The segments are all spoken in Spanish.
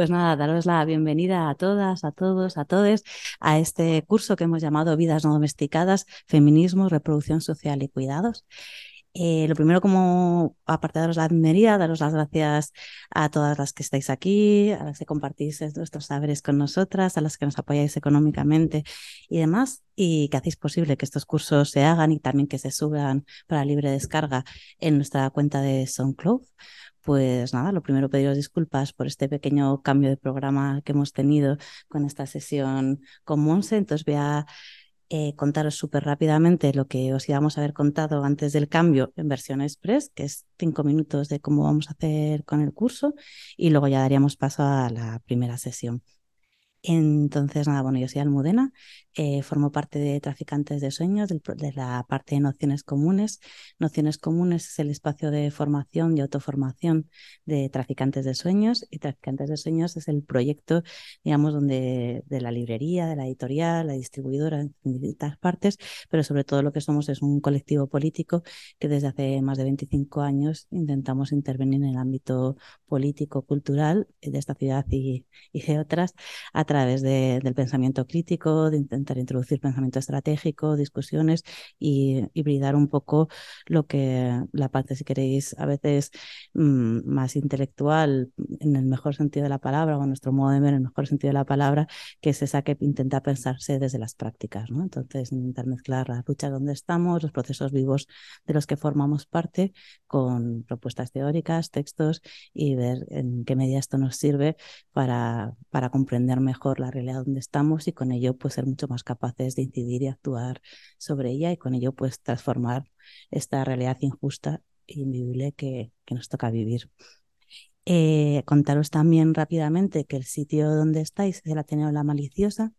Pues nada, daros la bienvenida a todas, a todos, a todes a este curso que hemos llamado Vidas no domesticadas, Feminismo, Reproducción Social y Cuidados. Eh, lo primero, como aparte de daros la bienvenida, daros las gracias a todas las que estáis aquí, a las que compartís vuestros saberes con nosotras, a las que nos apoyáis económicamente y demás, y que hacéis posible que estos cursos se hagan y también que se suban para libre descarga en nuestra cuenta de SoundCloud. Pues nada, lo primero pediros disculpas por este pequeño cambio de programa que hemos tenido con esta sesión con Monse. Entonces voy a eh, contaros súper rápidamente lo que os íbamos a haber contado antes del cambio en versión express, que es cinco minutos de cómo vamos a hacer con el curso, y luego ya daríamos paso a la primera sesión. Entonces, nada, bueno, yo soy Almudena, eh, formo parte de Traficantes de Sueños, de la parte de Nociones Comunes. Nociones Comunes es el espacio de formación y autoformación de Traficantes de Sueños y Traficantes de Sueños es el proyecto, digamos, donde de la librería, de la editorial, la distribuidora, en distintas partes, pero sobre todo lo que somos es un colectivo político que desde hace más de 25 años intentamos intervenir en el ámbito político, cultural de esta ciudad y, y de otras a través del pensamiento crítico, de intentar introducir pensamiento estratégico, discusiones y hibridar un poco lo que la parte, si queréis, a veces mm, más intelectual, en el mejor sentido de la palabra, o nuestro modo de ver, en el mejor sentido de la palabra, que es esa que intenta pensarse desde las prácticas. ¿no? Entonces, intentar mezclar la lucha donde estamos, los procesos vivos de los que formamos parte, con propuestas teóricas, textos y ver en qué medida esto nos sirve para, para comprender mejor la realidad donde estamos y con ello pues ser mucho capaces de incidir y actuar sobre ella y con ello pues transformar esta realidad injusta e invivible que, que nos toca vivir. Eh, contaros también rápidamente que el sitio donde estáis es el Ateneo La Maliciosa,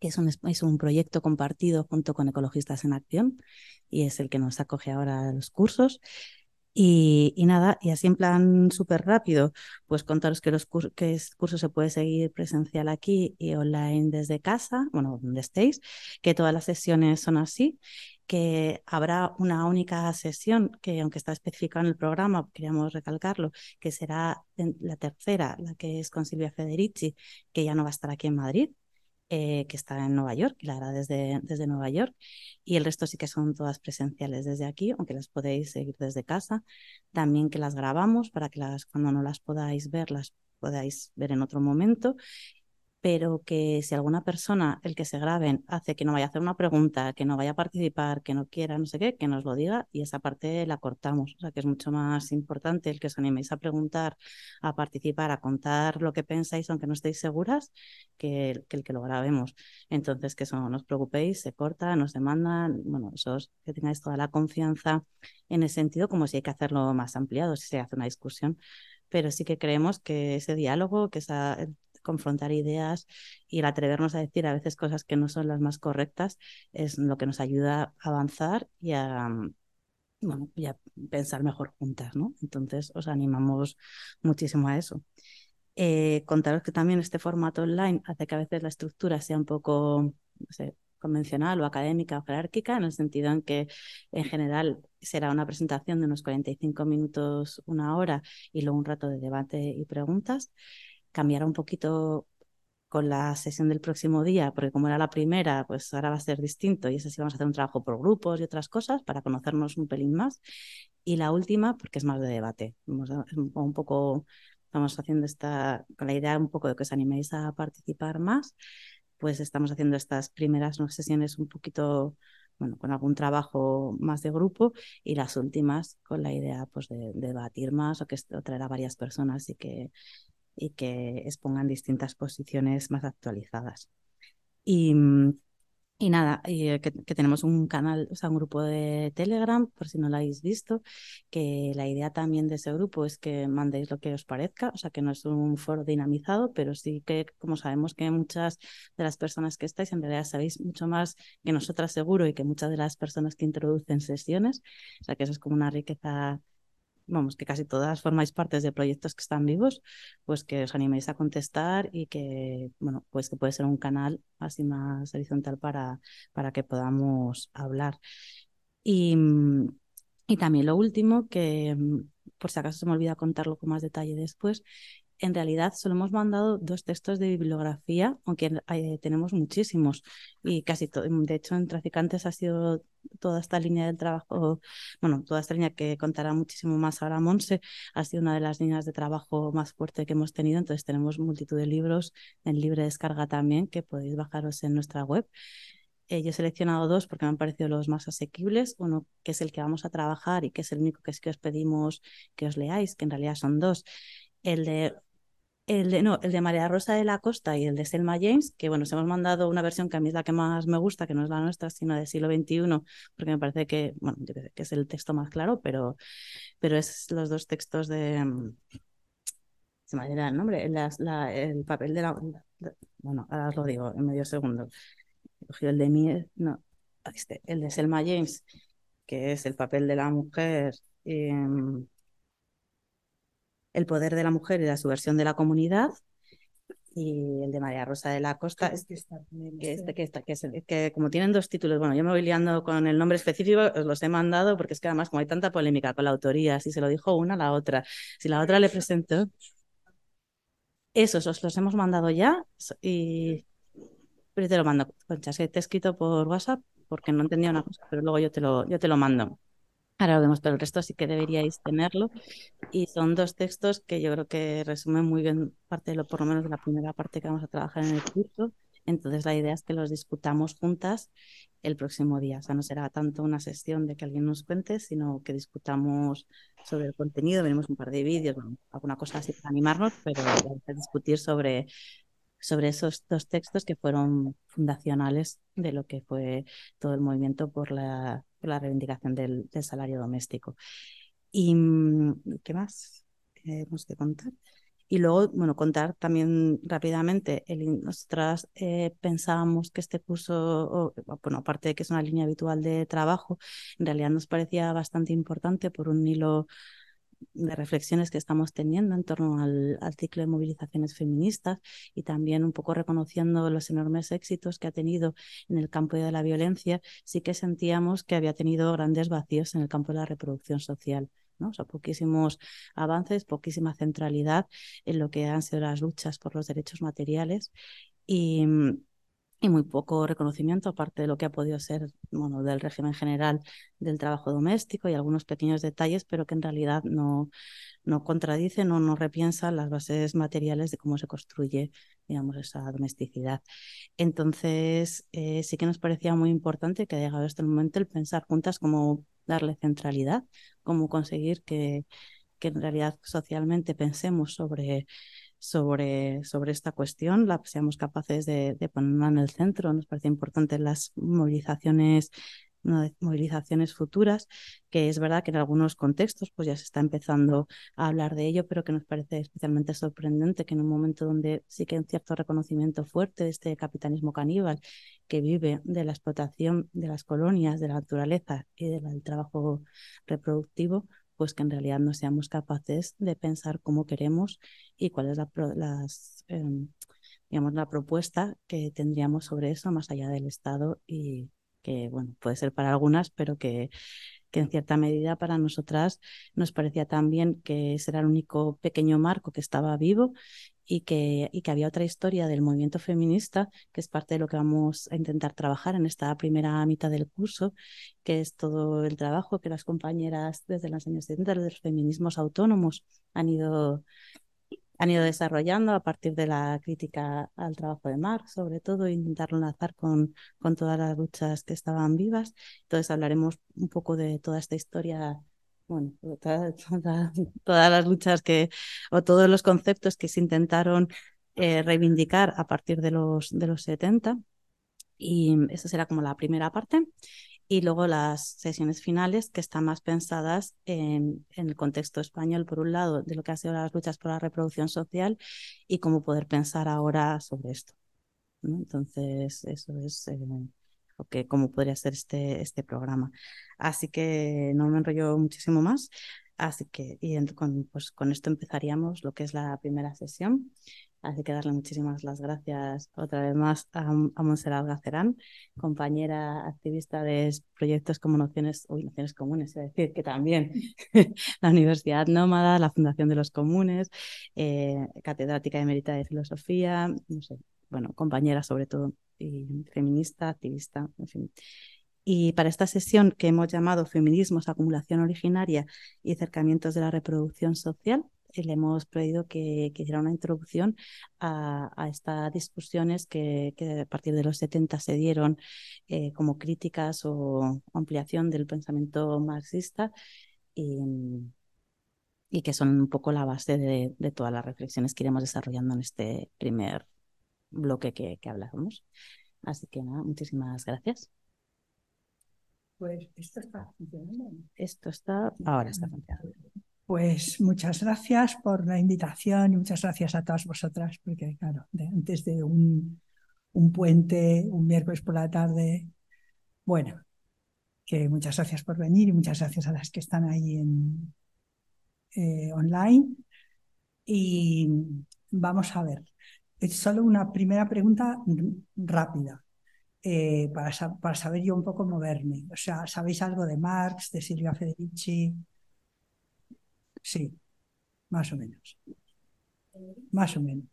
que es un, es un proyecto compartido junto con Ecologistas en Acción y es el que nos acoge ahora a los cursos. Y, nada, y así en plan súper rápido, pues contaros que, los que el curso se puede seguir presencial aquí y online desde casa, bueno, donde estéis, que todas las sesiones son así, que habrá una única sesión que, aunque está especificado en el programa, queríamos recalcarlo, que será la tercera, la que es con Silvia Federici, que ya no va a estar aquí en Madrid, eh, que está en Nueva York, la hará desde, desde Nueva York, y el resto sí que son todas presenciales desde aquí, aunque las podéis seguir desde casa. También que las grabamos para que las, cuando no las podáis ver, las podáis ver en otro momento pero que si alguna persona, el que se graben, hace que no vaya a hacer una pregunta, que no vaya a participar, que no quiera, no sé qué, que nos lo diga y esa parte la cortamos. O sea, que es mucho más importante el que os animéis a preguntar, a participar, a contar lo que pensáis, aunque no estéis seguras, que, el que, lo grabemos. Entonces, que eso no os preocupéis, se corta, nos demandan, bueno, eso que tengáis toda la confianza en ese sentido, como si hay que hacerlo más ampliado, si se hace una discusión pero sí que creemos que ese diálogo, que esa, confrontar ideas y el atrevernos a decir a veces cosas que no son las más correctas es lo que nos ayuda a avanzar y a, bueno, pensar mejor juntas, ¿no? Entonces os animamos muchísimo a eso. Eh, contaros que también este formato online hace que a veces la estructura sea un poco convencional o académica o jerárquica, en el sentido en que en general será una presentación de unos 45 minutos, una hora y luego un rato de debate y preguntas cambiará un poquito con la sesión del próximo día, porque como era la primera, pues ahora va a ser distinto y es así vamos a hacer un trabajo por grupos y otras cosas para conocernos un pelín más. Y la última, porque es más de debate. un poco, estamos haciendo esta, con la idea un poco de que os animéis a participar más, pues estamos haciendo estas primeras sesiones un poquito bueno, con algún trabajo más de grupo y las últimas con la idea pues, de, debatir más o que o traer a varias personas y que y que expongan distintas posiciones más actualizadas. Y, y nada, y, eh, que, tenemos un canal, o sea, un grupo de Telegram, por si no lo habéis visto, que la idea también de ese grupo es que mandéis lo que os parezca, o sea, que no es un foro dinamizado, pero sí que, como sabemos que muchas de las personas que estáis en realidad sabéis mucho más que nosotras seguro y que muchas de las personas que introducen sesiones, o sea, que eso es como una riqueza vamos, que casi todas formáis partes de proyectos que están vivos, pues que os animéis a contestar y que, bueno, pues que puede ser un canal así más horizontal para, para que podamos hablar. Y, y también lo último, que por si acaso se me olvida contarlo con más detalle después, en realidad solo hemos mandado dos textos de bibliografía, aunque eh, tenemos muchísimos y casi todo. De hecho, en Traficantes ha sido toda esta línea del trabajo, bueno, toda esta línea que contará muchísimo más ahora Monse, ha sido una de las líneas de trabajo más fuerte que hemos tenido. Entonces, tenemos multitud de libros en libre descarga también que podéis bajaros en nuestra web. Eh, yo he seleccionado dos porque me han parecido los más asequibles. Uno que es el que vamos a trabajar y que es el único que es que os pedimos que os leáis, que en realidad son dos el de el de, no, el de María Rosa de la Costa y el de Selma James, que bueno, os hemos mandado una versión que a mí es la que más me gusta, que no es la nuestra, sino del siglo XXI, porque me parece que, bueno, que es el texto más claro, pero, pero es los dos textos de... Mm, se me olvida el nombre, el papel de la... Bueno, ahora os lo digo en medio segundo. El de mí, no, este, el de Selma James, que es el papel de la mujer. Em, el poder de la mujer y la subversión de la comunidad. Y el de María Rosa de la Costa, es que, está, que, este, que, está, que, es, que como tienen dos títulos, bueno, yo me voy liando con el nombre específico, os los he mandado porque es que además como hay tanta polémica con la autoría, si se lo dijo una, la otra, si la otra le presentó, esos os los hemos mandado ya y pero te lo mando, Concha, que te he escrito por WhatsApp porque no entendía una cosa, pero luego yo te lo, yo te lo mando. Ahora lo vemos, pero el resto sí que deberíais tenerlo. Y son dos textos que yo creo que resumen muy bien parte de lo, por lo menos de la primera parte que vamos a trabajar en el curso. Entonces la idea es que los discutamos juntas el próximo día. O sea, no será tanto una sesión de que alguien nos cuente, sino que discutamos sobre el contenido, veremos un par de vídeos, alguna cosa así para animarnos, pero vamos a discutir sobre sobre esos dos textos que fueron fundacionales de lo que fue todo el movimiento por la, la reivindicación del, salario doméstico. ¿Y mm, qué más tenemos que contar? Y luego, bueno, contar también rápidamente, el, nosotras eh, pensábamos que este curso, bueno, aparte de que es una línea habitual de trabajo, en realidad nos parecía bastante importante por un hilo de reflexiones que estamos teniendo en torno al, ciclo de movilizaciones feministas y también un poco reconociendo los enormes éxitos que ha tenido en el campo de la violencia, sí que sentíamos que había tenido grandes vacíos en el campo de la reproducción social. ¿no? O sea, poquísimos avances, poquísima centralidad en lo que han sido las luchas por los derechos materiales y, y muy poco reconocimiento, aparte de lo que ha podido ser bueno, del régimen general del trabajo doméstico y algunos pequeños detalles, pero que en realidad no, no contradicen o no repiensan las bases materiales de cómo se construye digamos, esa domesticidad. Entonces, eh, sí que nos parecía muy importante que ha llegado este momento el pensar juntas cómo darle centralidad, cómo conseguir que, que en realidad socialmente pensemos sobre sobre, sobre esta cuestión, la, seamos capaces de, ponerla en el centro. Nos parece importante las movilizaciones movilizaciones futuras, que es verdad que en algunos contextos pues ya se está empezando a hablar de ello, pero que nos parece especialmente sorprendente que en un momento donde sí que hay un cierto reconocimiento fuerte de este capitalismo caníbal que vive de la explotación de las colonias, de la naturaleza y del trabajo reproductivo, pues que en realidad no seamos capaces de pensar cómo queremos y cuál es la, em, digamos, la propuesta que tendríamos sobre eso más allá del Estado y que, bueno, puede ser para algunas, pero que, que en cierta medida para nosotras nos parecía también que ese era el único pequeño marco que estaba vivo y que, y que había otra historia del movimiento feminista, que es parte de lo que vamos a intentar trabajar en esta primera mitad del curso, que es todo el trabajo que las compañeras desde los años 70, de los feminismos autónomos, han ido, han ido desarrollando a partir de la crítica al trabajo de Marx, sobre todo, e intentarlo enlazar con, con todas las luchas que estaban vivas. Entonces hablaremos un poco de toda esta historia bueno, todas, las luchas que, o todos los conceptos que se intentaron eh, reivindicar a partir de los, de los 70 Y esa será como la primera parte. Y luego las sesiones finales que están más pensadas en, el contexto español, por un lado, de lo que han sido las luchas por la reproducción social y cómo poder pensar ahora sobre esto. Entonces, eso es eh, cómo podría ser este, este programa. Así que no me enrollo muchísimo más. Así que y con, pues, con esto empezaríamos lo que es la primera sesión. Así que darle muchísimas las gracias otra vez más a, a Montserrat Gacerán, compañera activista de proyectos como Nociones, uy, Nociones Comunes, es decir, que también la Universidad Nómada, la Fundación de los Comunes, eh, catedrática emérita de Filosofía, no sé, bueno, compañera sobre todo, y feminista, activista, en fin. Y para esta sesión que hemos llamado Feminismos, Acumulación Originaria y Acercamientos de la Reproducción Social, le hemos pedido que, hiciera una introducción a, estas discusiones que, a partir de los 70 se dieron eh, como críticas o ampliación del pensamiento marxista y, que son un poco la base de, todas las reflexiones que iremos desarrollando en este primer bloque que, que hablamos. Así que nada, muchísimas gracias. Pues esto está funcionando. Esto está, ahora está funcionando. Pues muchas gracias por la invitación y muchas gracias a todas vosotras, porque claro, antes de un, un puente, un miércoles por la tarde, bueno, que muchas gracias por venir y muchas gracias a las que están ahí en, eh, online. Y vamos a ver, solo una primera pregunta rápida. Eh, para, para saber yo un poco moverme. O sea, ¿sabéis algo de Marx, de Silvia Federici? Sí, más o menos. Más o menos.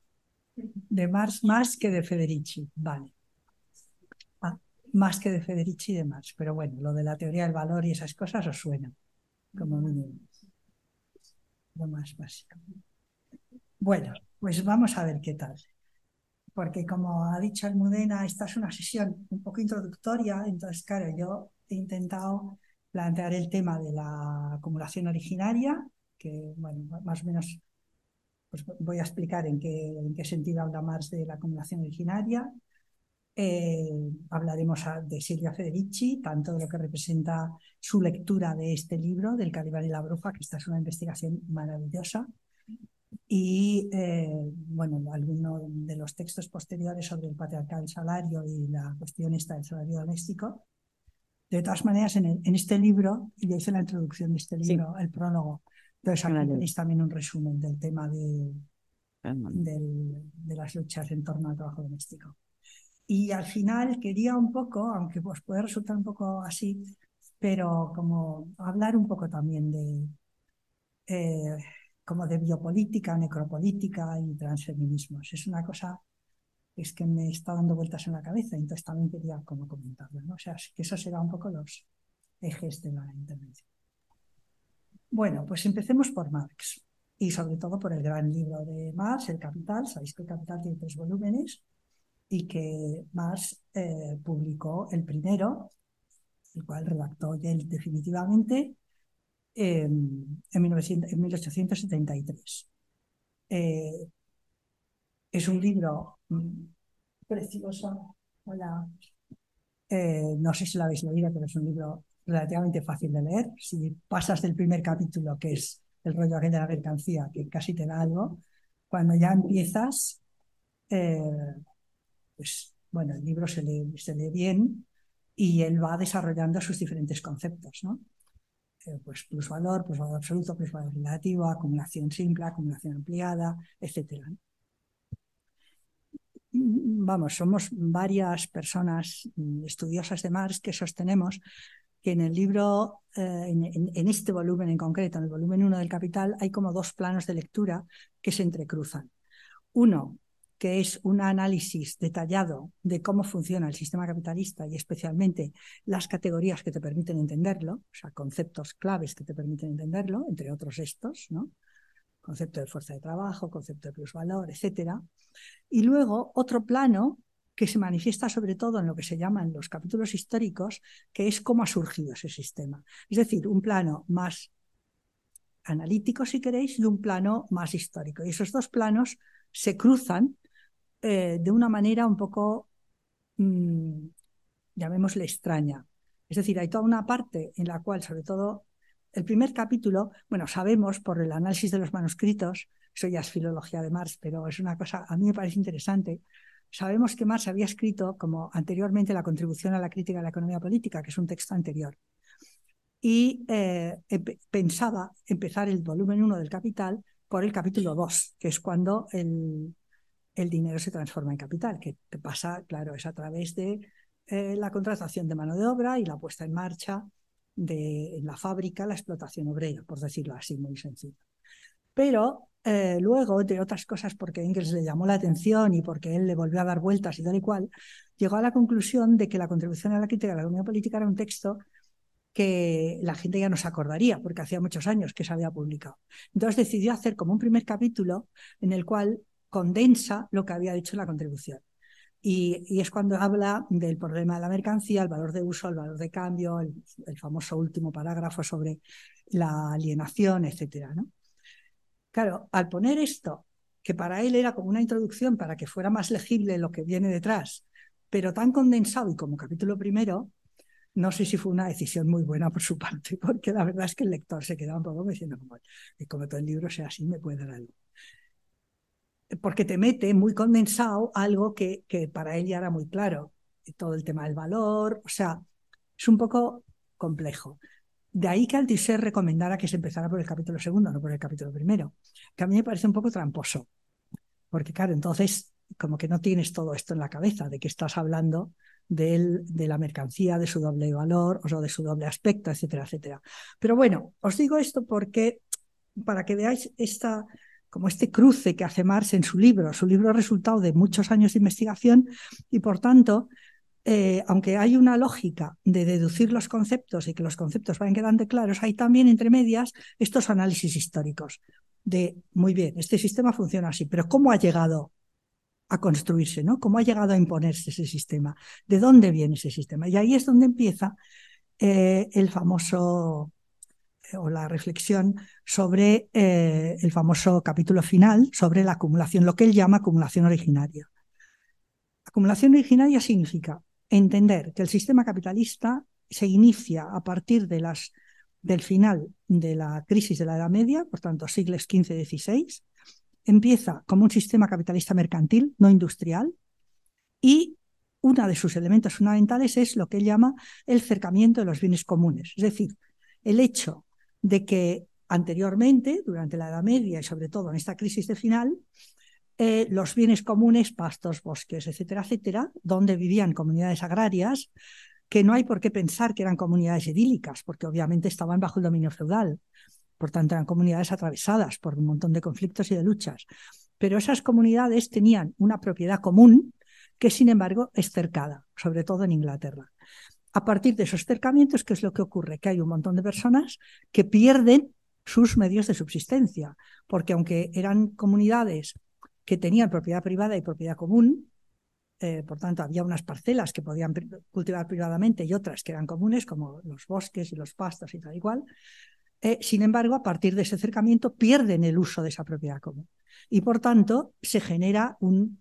De Marx más que de Federici, vale. Ah, más que de Federici y de Marx. Pero bueno, lo de la teoría del valor y esas cosas os suena, como mínimo. Lo más básico. Bueno, pues vamos a ver qué tal. Porque como ha dicho Almudena, esta es una sesión un poco introductoria, entonces claro, yo he intentado plantear el tema de la acumulación originaria, que, bueno, más o menos pues voy a explicar en qué, en qué sentido habla más de la acumulación originaria. Eh, hablaremos de Silvia Federici, tanto de lo que representa su lectura de este libro, del Calibán y la Bruja, que esta es una investigación maravillosa, y eh, bueno, algunos de los textos posteriores sobre el patriarcal salario y la cuestión esta del salario doméstico. De todas maneras, en, este libro, y yo hice la introducción de este libro, el prólogo, entonces aquí tenéis también un resumen del tema de, de las luchas en torno al trabajo doméstico. Y al final quería un poco, aunque os puede resultar un poco así, pero como hablar un poco también de, eh, como de biopolítica, necropolítica y transfeminismos. Es una cosa es que me está dando vueltas en la cabeza, entonces también quería como comentarlo. ¿no? O sea, que esos serán un poco los ejes de la intervención. Bueno, pues empecemos por Marx y sobre todo por el gran libro de Marx, El Capital. Sabéis que El Capital tiene tres volúmenes y que Marx eh, publicó el primero, el cual redactó él definitivamente en, 1873. Eh, es un libro mm, precioso. Hola. Eh, no sé si lo habéis leído, pero es un libro relativamente fácil de leer. Si pasas del primer capítulo, que es el rollo de la mercancía, que casi te da algo, cuando ya empiezas, eh, pues bueno, el libro se lee, se lee bien y él va desarrollando sus diferentes conceptos, ¿no? Eh, pues plusvalor, plusvalor absoluto, plusvalor relativo, acumulación simple, acumulación ampliada, etc. Vamos, somos varias personas estudiosas de Marx que sostenemos que en el libro, eh, en, este volumen en concreto, en el volumen 1 del Capital, hay como dos planos de lectura que se entrecruzan. Uno, que es un análisis detallado de cómo funciona el sistema capitalista y especialmente las categorías que te permiten entenderlo, o sea, conceptos claves que te permiten entenderlo, entre otros estos, ¿no? Concepto de fuerza de trabajo, concepto de plusvalor, etcétera. Y luego otro plano que se manifiesta sobre todo en lo que se llaman los capítulos históricos, que es cómo ha surgido ese sistema. Es decir, un plano más analítico, si queréis, y un plano más histórico. Y esos dos planos se cruzan eh, de una manera un poco mm, llamémosle extraña. Es decir, hay toda una parte en la cual, sobre todo, el primer capítulo, bueno, sabemos por el análisis de los manuscritos, eso ya es filología de Marx, pero es una cosa, a mí me parece interesante, sabemos que Marx había escrito, como anteriormente, la contribución a la crítica de la economía política, que es un texto anterior, y eh, pensaba empezar el volumen 1 del Capital por el capítulo 2, que es cuando el, el dinero se transforma en capital, que pasa, claro, es a través de eh, la contratación de mano de obra y la puesta en marcha de la fábrica, la explotación obrera, por decirlo así, muy sencillo. Pero eh, luego, entre otras cosas, porque Engels le llamó la atención y porque él le volvió a dar vueltas y tal y cual, llegó a la conclusión de que la contribución a la crítica de la economía política era un texto que la gente ya no se acordaría, porque hacía muchos años que se había publicado. Entonces decidió hacer como un primer capítulo en el cual condensa lo que había dicho la contribución. Y, es cuando habla del problema de la mercancía, el valor de uso, el valor de cambio, el, famoso último parágrafo sobre la alienación, etcétera. ¿no? Claro, al poner esto, que para él era como una introducción para que fuera más legible lo que viene detrás, pero tan condensado y como capítulo primero, no sé si fue una decisión muy buena por su parte, porque la verdad es que el lector se quedaba un poco diciendo, como, como todo el libro sea así, me puede dar algo. Porque te mete muy condensado algo que, que para él ya era muy claro, todo el tema del valor, o sea, es un poco complejo. De ahí que Althusser recomendara que se empezara por el capítulo segundo, no por el capítulo primero, que a mí me parece un poco tramposo, porque claro, entonces como que no tienes todo esto en la cabeza, de que estás hablando de la mercancía, de su doble valor, o de su doble aspecto, etcétera, etcétera. Pero bueno, os digo esto porque para que veáis esta, como este cruce que hace Marx en su libro. Su libro es resultado de muchos años de investigación y por tanto eh, aunque hay una lógica de deducir los conceptos y que los conceptos vayan quedando claros, hay también entre medias estos análisis históricos de, muy bien, este sistema funciona así, pero ¿cómo ha llegado a construirse? ¿no? ¿Cómo ha llegado a imponerse ese sistema? ¿De dónde viene ese sistema? Y ahí es donde empieza eh, el famoso o la reflexión sobre el famoso capítulo final sobre la acumulación, lo que él llama acumulación originaria. Acumulación originaria significa entender que el sistema capitalista se inicia a partir de las, del final de la crisis de la Edad Media, por tanto siglos XV y XVI, empieza como un sistema capitalista mercantil, no industrial, y uno de sus elementos fundamentales es lo que él llama el cercamiento de los bienes comunes, es decir, el hecho de que anteriormente, durante la Edad Media y sobre todo en esta crisis de final, eh, los bienes comunes, pastos, bosques, etcétera, etcétera, donde vivían comunidades agrarias, que no hay por qué pensar que eran comunidades idílicas, porque obviamente estaban bajo el dominio feudal. Por tanto, eran comunidades atravesadas por un montón de conflictos y de luchas. Pero esas comunidades tenían una propiedad común que, sin embargo, es cercada, sobre todo en Inglaterra. A partir de esos cercamientos, ¿qué es lo que ocurre? Que hay un montón de personas que pierden sus medios de subsistencia, porque aunque eran comunidades que tenían propiedad privada y propiedad común. Eh, por tanto, había unas parcelas que podían cultivar privadamente y otras que eran comunes, como los bosques y los pastos y tal igual. Eh, sin embargo, a partir de ese acercamiento pierden el uso de esa propiedad común. Y por tanto, se genera un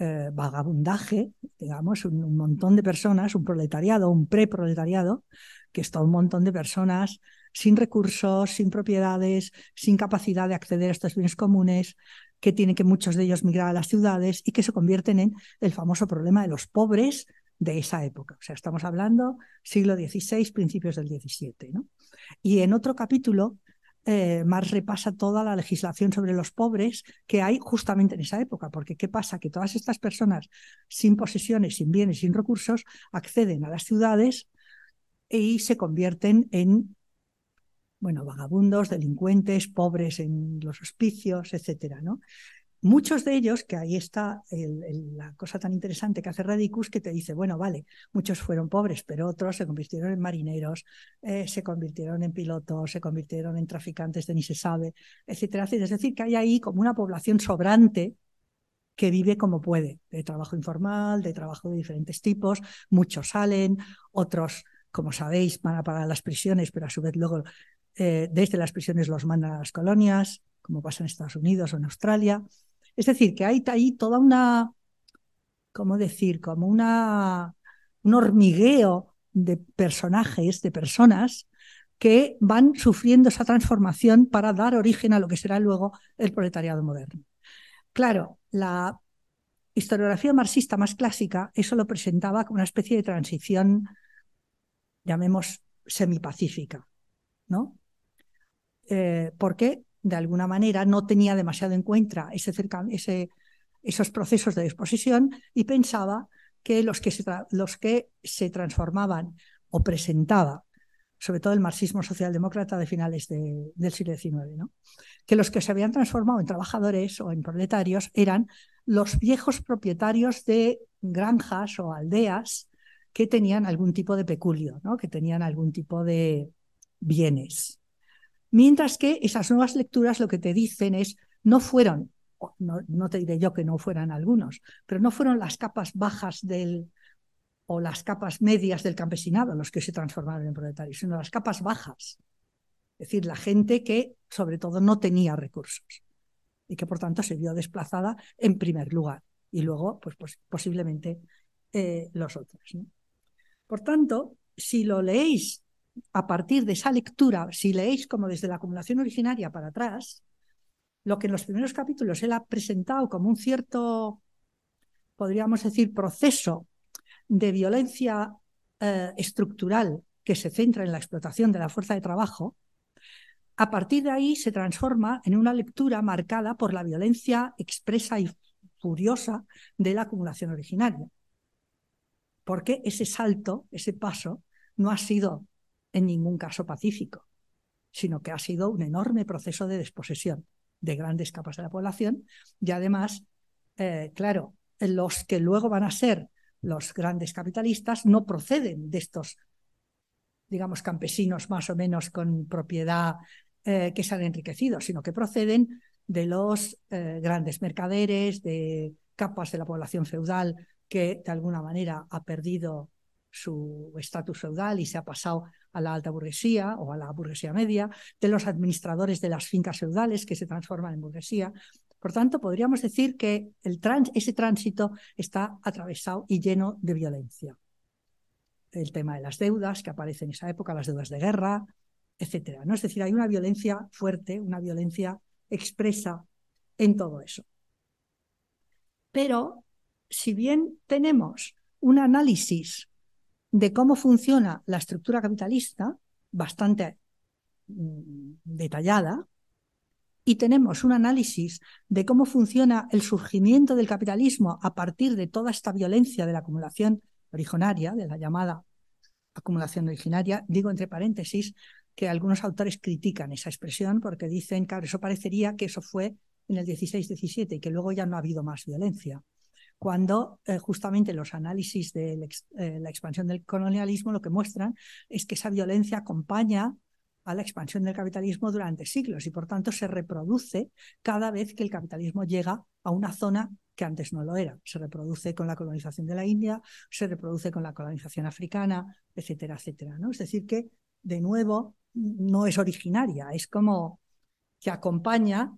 eh, vagabundaje, digamos, un, montón de personas, un proletariado, un preproletariado, que está un montón de personas sin recursos, sin propiedades, sin capacidad de acceder a estos bienes comunes, que tienen que muchos de ellos migrar a las ciudades y que se convierten en el famoso problema de los pobres de esa época. O sea, estamos hablando siglo XVI, principios del XVII. ¿no? Y en otro capítulo, eh, Marx repasa toda la legislación sobre los pobres que hay justamente en esa época, porque ¿qué pasa? Que todas estas personas sin posesiones, sin bienes, sin recursos, acceden a las ciudades y se convierten en bueno, vagabundos, delincuentes, pobres en los hospicios, etcétera, ¿no? Muchos de ellos, que ahí está la cosa tan interesante que hace Radicus, que te dice, bueno, vale, muchos fueron pobres, pero otros se convirtieron en marineros, eh, se convirtieron en pilotos, se convirtieron en traficantes de ni se sabe, etcétera. Es decir, que hay ahí como una población sobrante que vive como puede, de trabajo informal, de trabajo de diferentes tipos, muchos salen, otros como sabéis, van a pagar las prisiones, pero a su vez luego eh, desde las prisiones los mandan a las colonias, como pasa en Estados Unidos o en Australia. Es decir, que hay ahí toda una, ¿cómo decir? Como una, un hormigueo de personajes, de personas que van sufriendo esa transformación para dar origen a lo que será luego el proletariado moderno. Claro, la historiografía marxista más clásica eso lo presentaba como una especie de transición, llamemos semipacífica, ¿no? Eh, porque de alguna manera no tenía demasiado en cuenta ese, ese, esos procesos de disposición y pensaba que los que se, los que se transformaban o presentaba, sobre todo el marxismo socialdemócrata de finales del siglo XIX, ¿no? que los que se habían transformado en trabajadores o en proletarios eran los viejos propietarios de granjas o aldeas que tenían algún tipo de peculio, ¿no? que tenían algún tipo de bienes. Mientras que esas nuevas lecturas lo que te dicen es, no fueron no, te diré yo que no fueran algunos, pero no fueron las capas bajas del o las capas medias del campesinado los que se transformaron en proletarios, sino las capas bajas. Es decir, la gente que sobre todo no tenía recursos y que por tanto se vio desplazada en primer lugar y luego pues, pues posiblemente eh, los otros. Por tanto, si lo leéis a partir de esa lectura, si leéis como desde la acumulación originaria para atrás, lo que en los primeros capítulos él ha presentado como un cierto, podríamos decir, proceso de violencia eh, estructural que se centra en la explotación de la fuerza de trabajo, a partir de ahí se transforma en una lectura marcada por la violencia expresa y furiosa de la acumulación originaria. Porque ese salto, ese paso, no ha sido en ningún caso pacífico, sino que ha sido un enorme proceso de desposesión de grandes capas de la población y además, eh, claro, los que luego van a ser los grandes capitalistas no proceden de estos, digamos, campesinos más o menos con propiedad eh, que se han enriquecido, sino que proceden de los eh, grandes mercaderes, de capas de la población feudal que de alguna manera ha perdido su estatus feudal y se ha pasado a la alta burguesía o a la burguesía media, de los administradores de las fincas feudales que se transforman en burguesía. Por tanto, podríamos decir que ese tránsito está atravesado y lleno de violencia. El tema de las deudas que aparecen en esa época, las deudas de guerra, etcétera. ¿no? Es decir, hay una violencia fuerte, una violencia expresa en todo eso. Pero si bien tenemos un análisis de cómo funciona la estructura capitalista, bastante mm, detallada, y tenemos un análisis de cómo funciona el surgimiento del capitalismo a partir de toda esta violencia de la acumulación originaria, de la llamada acumulación originaria, digo entre paréntesis que algunos autores critican esa expresión porque dicen, claro, eso parecería que eso fue en el 16-17 y que luego ya no ha habido más violencia cuando eh, justamente los análisis de eh, la expansión del colonialismo lo que muestran es que esa violencia acompaña a la expansión del capitalismo durante siglos y por tanto se reproduce cada vez que el capitalismo llega a una zona que antes no lo era. Se reproduce con la colonización de la India, se reproduce con la colonización africana, etcétera, etcétera. Es decir, que de nuevo no es originaria, es como que acompaña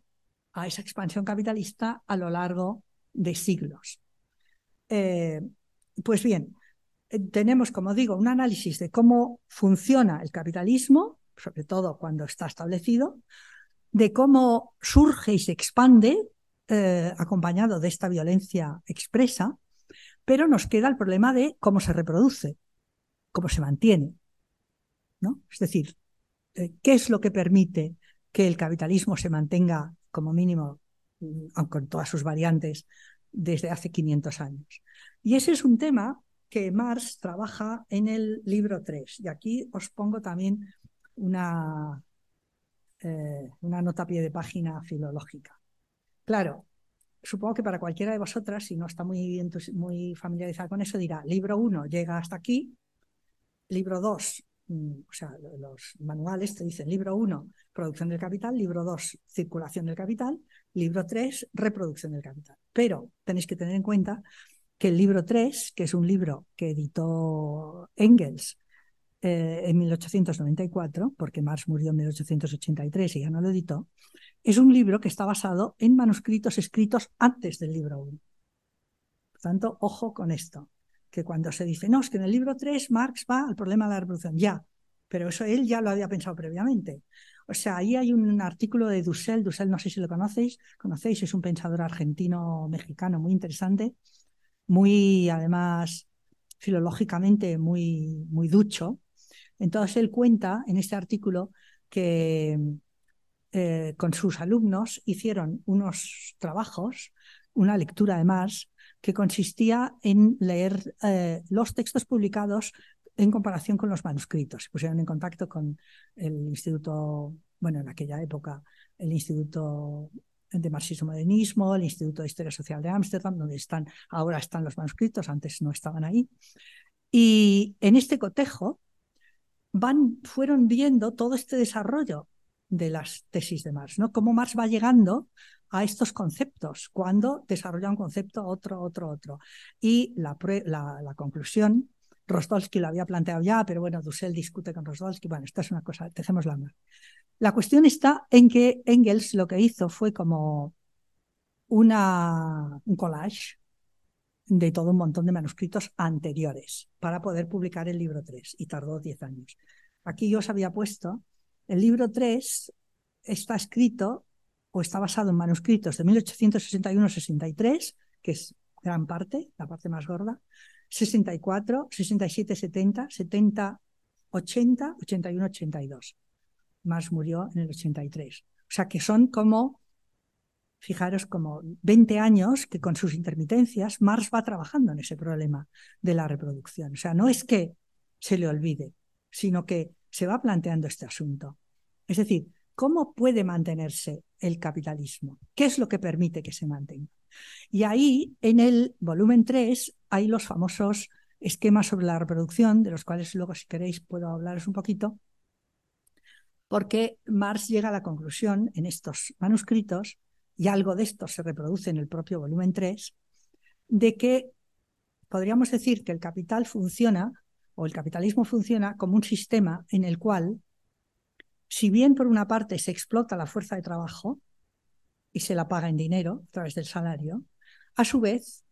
a esa expansión capitalista a lo largo de siglos. Eh, pues bien, eh, tenemos, como digo, un análisis de cómo funciona el capitalismo, sobre todo cuando está establecido, de cómo surge y se expande eh, acompañado de esta violencia expresa, pero nos queda el problema de cómo se reproduce, cómo se mantiene. ¿no? Es decir, ¿qué es lo que permite que el capitalismo se mantenga como mínimo, aunque con todas sus variantes, desde hace 500 años. Y ese es un tema que Marx trabaja en el libro 3. Y aquí os pongo también una, eh, una nota a pie de página filológica. Claro, supongo que para cualquiera de vosotras, si no está muy, muy familiarizada con eso, dirá, libro 1 llega hasta aquí, libro 2 Mm, o sea, los manuales te dicen libro 1, producción del capital, libro 2, circulación del capital, libro 3, reproducción del capital. Pero tenéis que tener en cuenta que el libro 3, que es un libro que editó Engels eh, en 1894, porque Marx murió en 1883 y ya no lo editó, es un libro que está basado en manuscritos escritos antes del libro 1. tanto, ojo con esto, que cuando se dice, no, es que en el libro 3 Marx va al problema de la reproducción, ya, pero eso él ya lo había pensado previamente. O sea, ahí hay un artículo de Dussel, Dussel no sé si lo conocéis, conocéis, es un pensador argentino-mexicano muy interesante, muy además filológicamente muy, muy ducho. Entonces él cuenta en este artículo que eh, con sus alumnos hicieron unos trabajos, una lectura de Marx, que consistía en leer eh, los textos publicados en comparación con los manuscritos. Se pusieron en contacto con el Instituto, bueno, en aquella época, el Instituto de Marxismo-Modernismo, el Instituto de Historia Social de Ámsterdam, donde están, ahora están los manuscritos, antes no estaban ahí. Y en este cotejo van, fueron viendo todo este desarrollo de las tesis de Marx, ¿no? Cómo Marx va llegando a estos conceptos, cuando desarrolla un concepto, otro, otro, otro. Y la, la, conclusión, Rostolsky lo había planteado ya, pero bueno, Dussel discute con Rostolsky, bueno, esta es una cosa, dejemos la. La cuestión está en que Engels lo que hizo fue como una, un collage de todo un montón de manuscritos anteriores para poder publicar el libro 3 y tardó 10 años. Aquí yo os había puesto el libro 3 está escrito o está basado en manuscritos de 1861-63, que es gran parte, la parte más gorda, 64, 67, 70, 70, 80, 81, 82. Más murió en el 83. O sea que son como, fijaros, como 20 años que con sus intermitencias Marx va trabajando en ese problema de la reproducción. O sea, no es que se le olvide, sino que se va planteando este asunto. Es decir, ¿cómo puede mantenerse el capitalismo? ¿Qué es lo que permite que se mantenga? Y ahí, en el volumen 3, hay los famosos esquemas sobre la reproducción, de los cuales luego, si queréis, puedo hablaros un poquito, porque Marx llega a la conclusión en estos manuscritos, y algo de esto se reproduce en el propio volumen 3, de que podríamos decir que el capital funciona o el capitalismo funciona como un sistema en el cual, si bien por una parte se explota la fuerza de trabajo y se la paga en dinero a través del salario, a su vez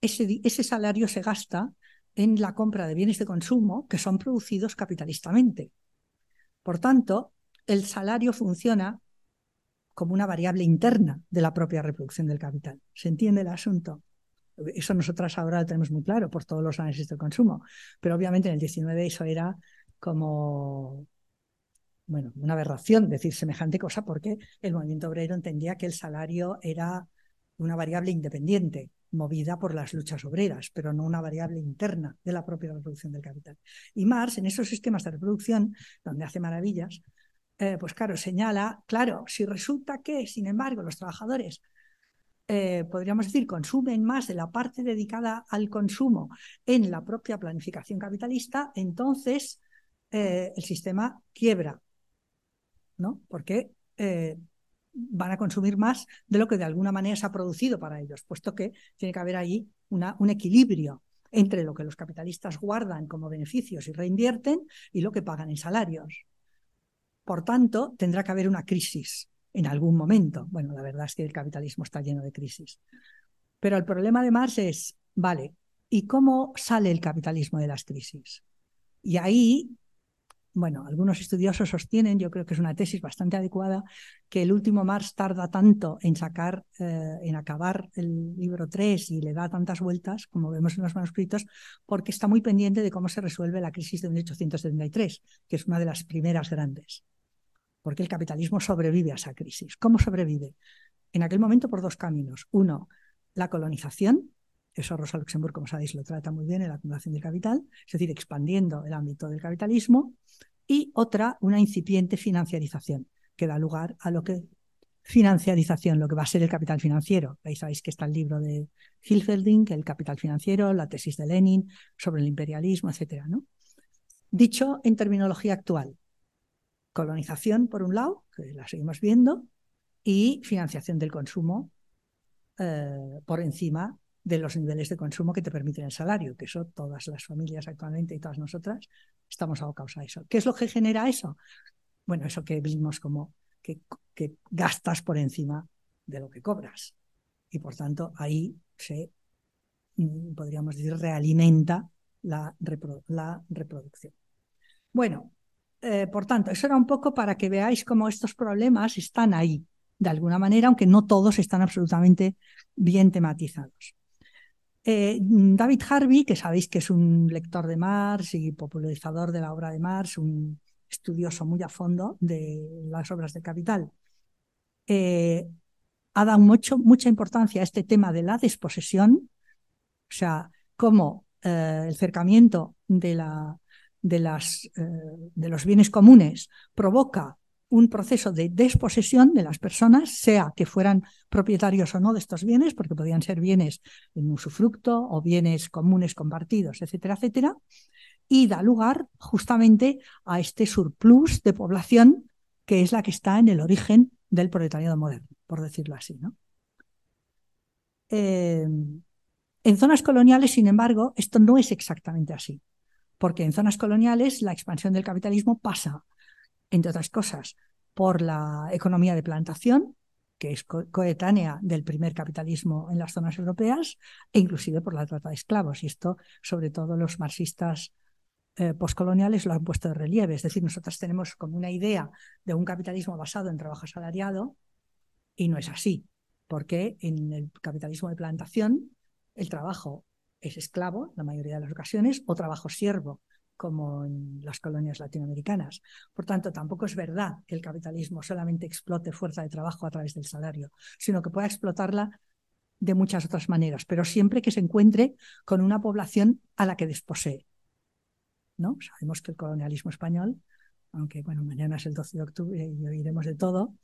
ese, salario se gasta en la compra de bienes de consumo que son producidos capitalistamente. Por tanto, el salario funciona como una variable interna de la propia reproducción del capital. ¿Se entiende el asunto? Eso nosotras ahora lo tenemos muy claro por todos los análisis del consumo, pero obviamente en el 19 eso era como bueno, una aberración decir semejante cosa porque el movimiento obrero entendía que el salario era una variable independiente, movida por las luchas obreras, pero no una variable interna de la propia reproducción del capital. Y Marx, en esos sistemas de reproducción, donde hace maravillas, eh, pues claro, señala, claro, si resulta que, sin embargo, los trabajadores eh, podríamos decir, consumen más de la parte dedicada al consumo en la propia planificación capitalista, entonces eh, el sistema quiebra, ¿no? Porque van a consumir más de lo que de alguna manera se ha producido para ellos, puesto que tiene que haber ahí una, un equilibrio entre lo que los capitalistas guardan como beneficios y reinvierten y lo que pagan en salarios. Por tanto, tendrá que haber una crisis en algún momento. Bueno, la verdad es que el capitalismo está lleno de crisis. Pero el problema de Marx es, vale, ¿y cómo sale el capitalismo de las crisis? Y ahí, bueno, algunos estudiosos sostienen, yo creo que es una tesis bastante adecuada, que el último Marx tarda tanto en sacar, eh, en acabar el libro 3 y le da tantas vueltas, como vemos en los manuscritos, porque está muy pendiente de cómo se resuelve la crisis de 1873, que es una de las primeras grandes porque el capitalismo sobrevive a esa crisis. ¿Cómo sobrevive? En aquel momento por dos caminos. Uno, la colonización, eso Rosa Luxemburg, como sabéis, lo trata muy bien en la acumulación del capital, es decir, expandiendo el ámbito del capitalismo, y otra, una incipiente financiarización, que da lugar a lo que financiarización, lo que va a ser el capital financiero. Ahí sabéis que está el libro de Hilferding, el capital financiero, la tesis de Lenin sobre el imperialismo, etcétera, ¿no? Dicho en terminología actual, colonización, por un lado, que la seguimos viendo, y financiación del consumo eh, por encima de los niveles de consumo que te permiten el salario, que eso todas las familias actualmente y todas nosotras estamos abocados a eso. ¿Qué es lo que genera eso? Bueno, eso que vimos como que, gastas por encima de lo que cobras. Y por tanto, ahí se mm, podríamos decir, realimenta la, la reproducción. Bueno, eh, por tanto, eso era un poco para que veáis cómo estos problemas están ahí, de alguna manera, aunque no todos están absolutamente bien tematizados. Eh, David Harvey, que sabéis que es un lector de Marx y popularizador de la obra de Marx, un estudioso muy a fondo de las obras de Capital, eh, ha dado mucho, mucha importancia a este tema de la desposesión, o sea, cómo el cercamiento de la, de, las, eh, de los bienes comunes provoca un proceso de desposesión de las personas, sea que fueran propietarios o no de estos bienes, porque podían ser bienes en usufructo o bienes comunes compartidos, etcétera, etcétera, y da lugar justamente a este surplus de población que es la que está en el origen del proletariado moderno, por decirlo así. ¿no? Eh, en zonas coloniales, sin embargo, esto no es exactamente así porque en zonas coloniales la expansión del capitalismo pasa, entre otras cosas, por la economía de plantación, que es coetánea del primer capitalismo en las zonas europeas, e inclusive por la trata de esclavos. Y esto, sobre todo, los marxistas eh, postcoloniales lo han puesto de relieve. Es decir, nosotros tenemos como una idea de un capitalismo basado en trabajo asalariado, y no es así, porque en el capitalismo de plantación el trabajo es esclavo, la mayoría de las ocasiones, o trabajo siervo, como en las colonias latinoamericanas. Por tanto, tampoco es verdad que el capitalismo solamente explote fuerza de trabajo a través del salario, sino que pueda explotarla de muchas otras maneras, pero siempre que se encuentre con una población a la que desposee. ¿no? Sabemos que el colonialismo español, aunque bueno, mañana es el 12 de octubre y oiremos de todo,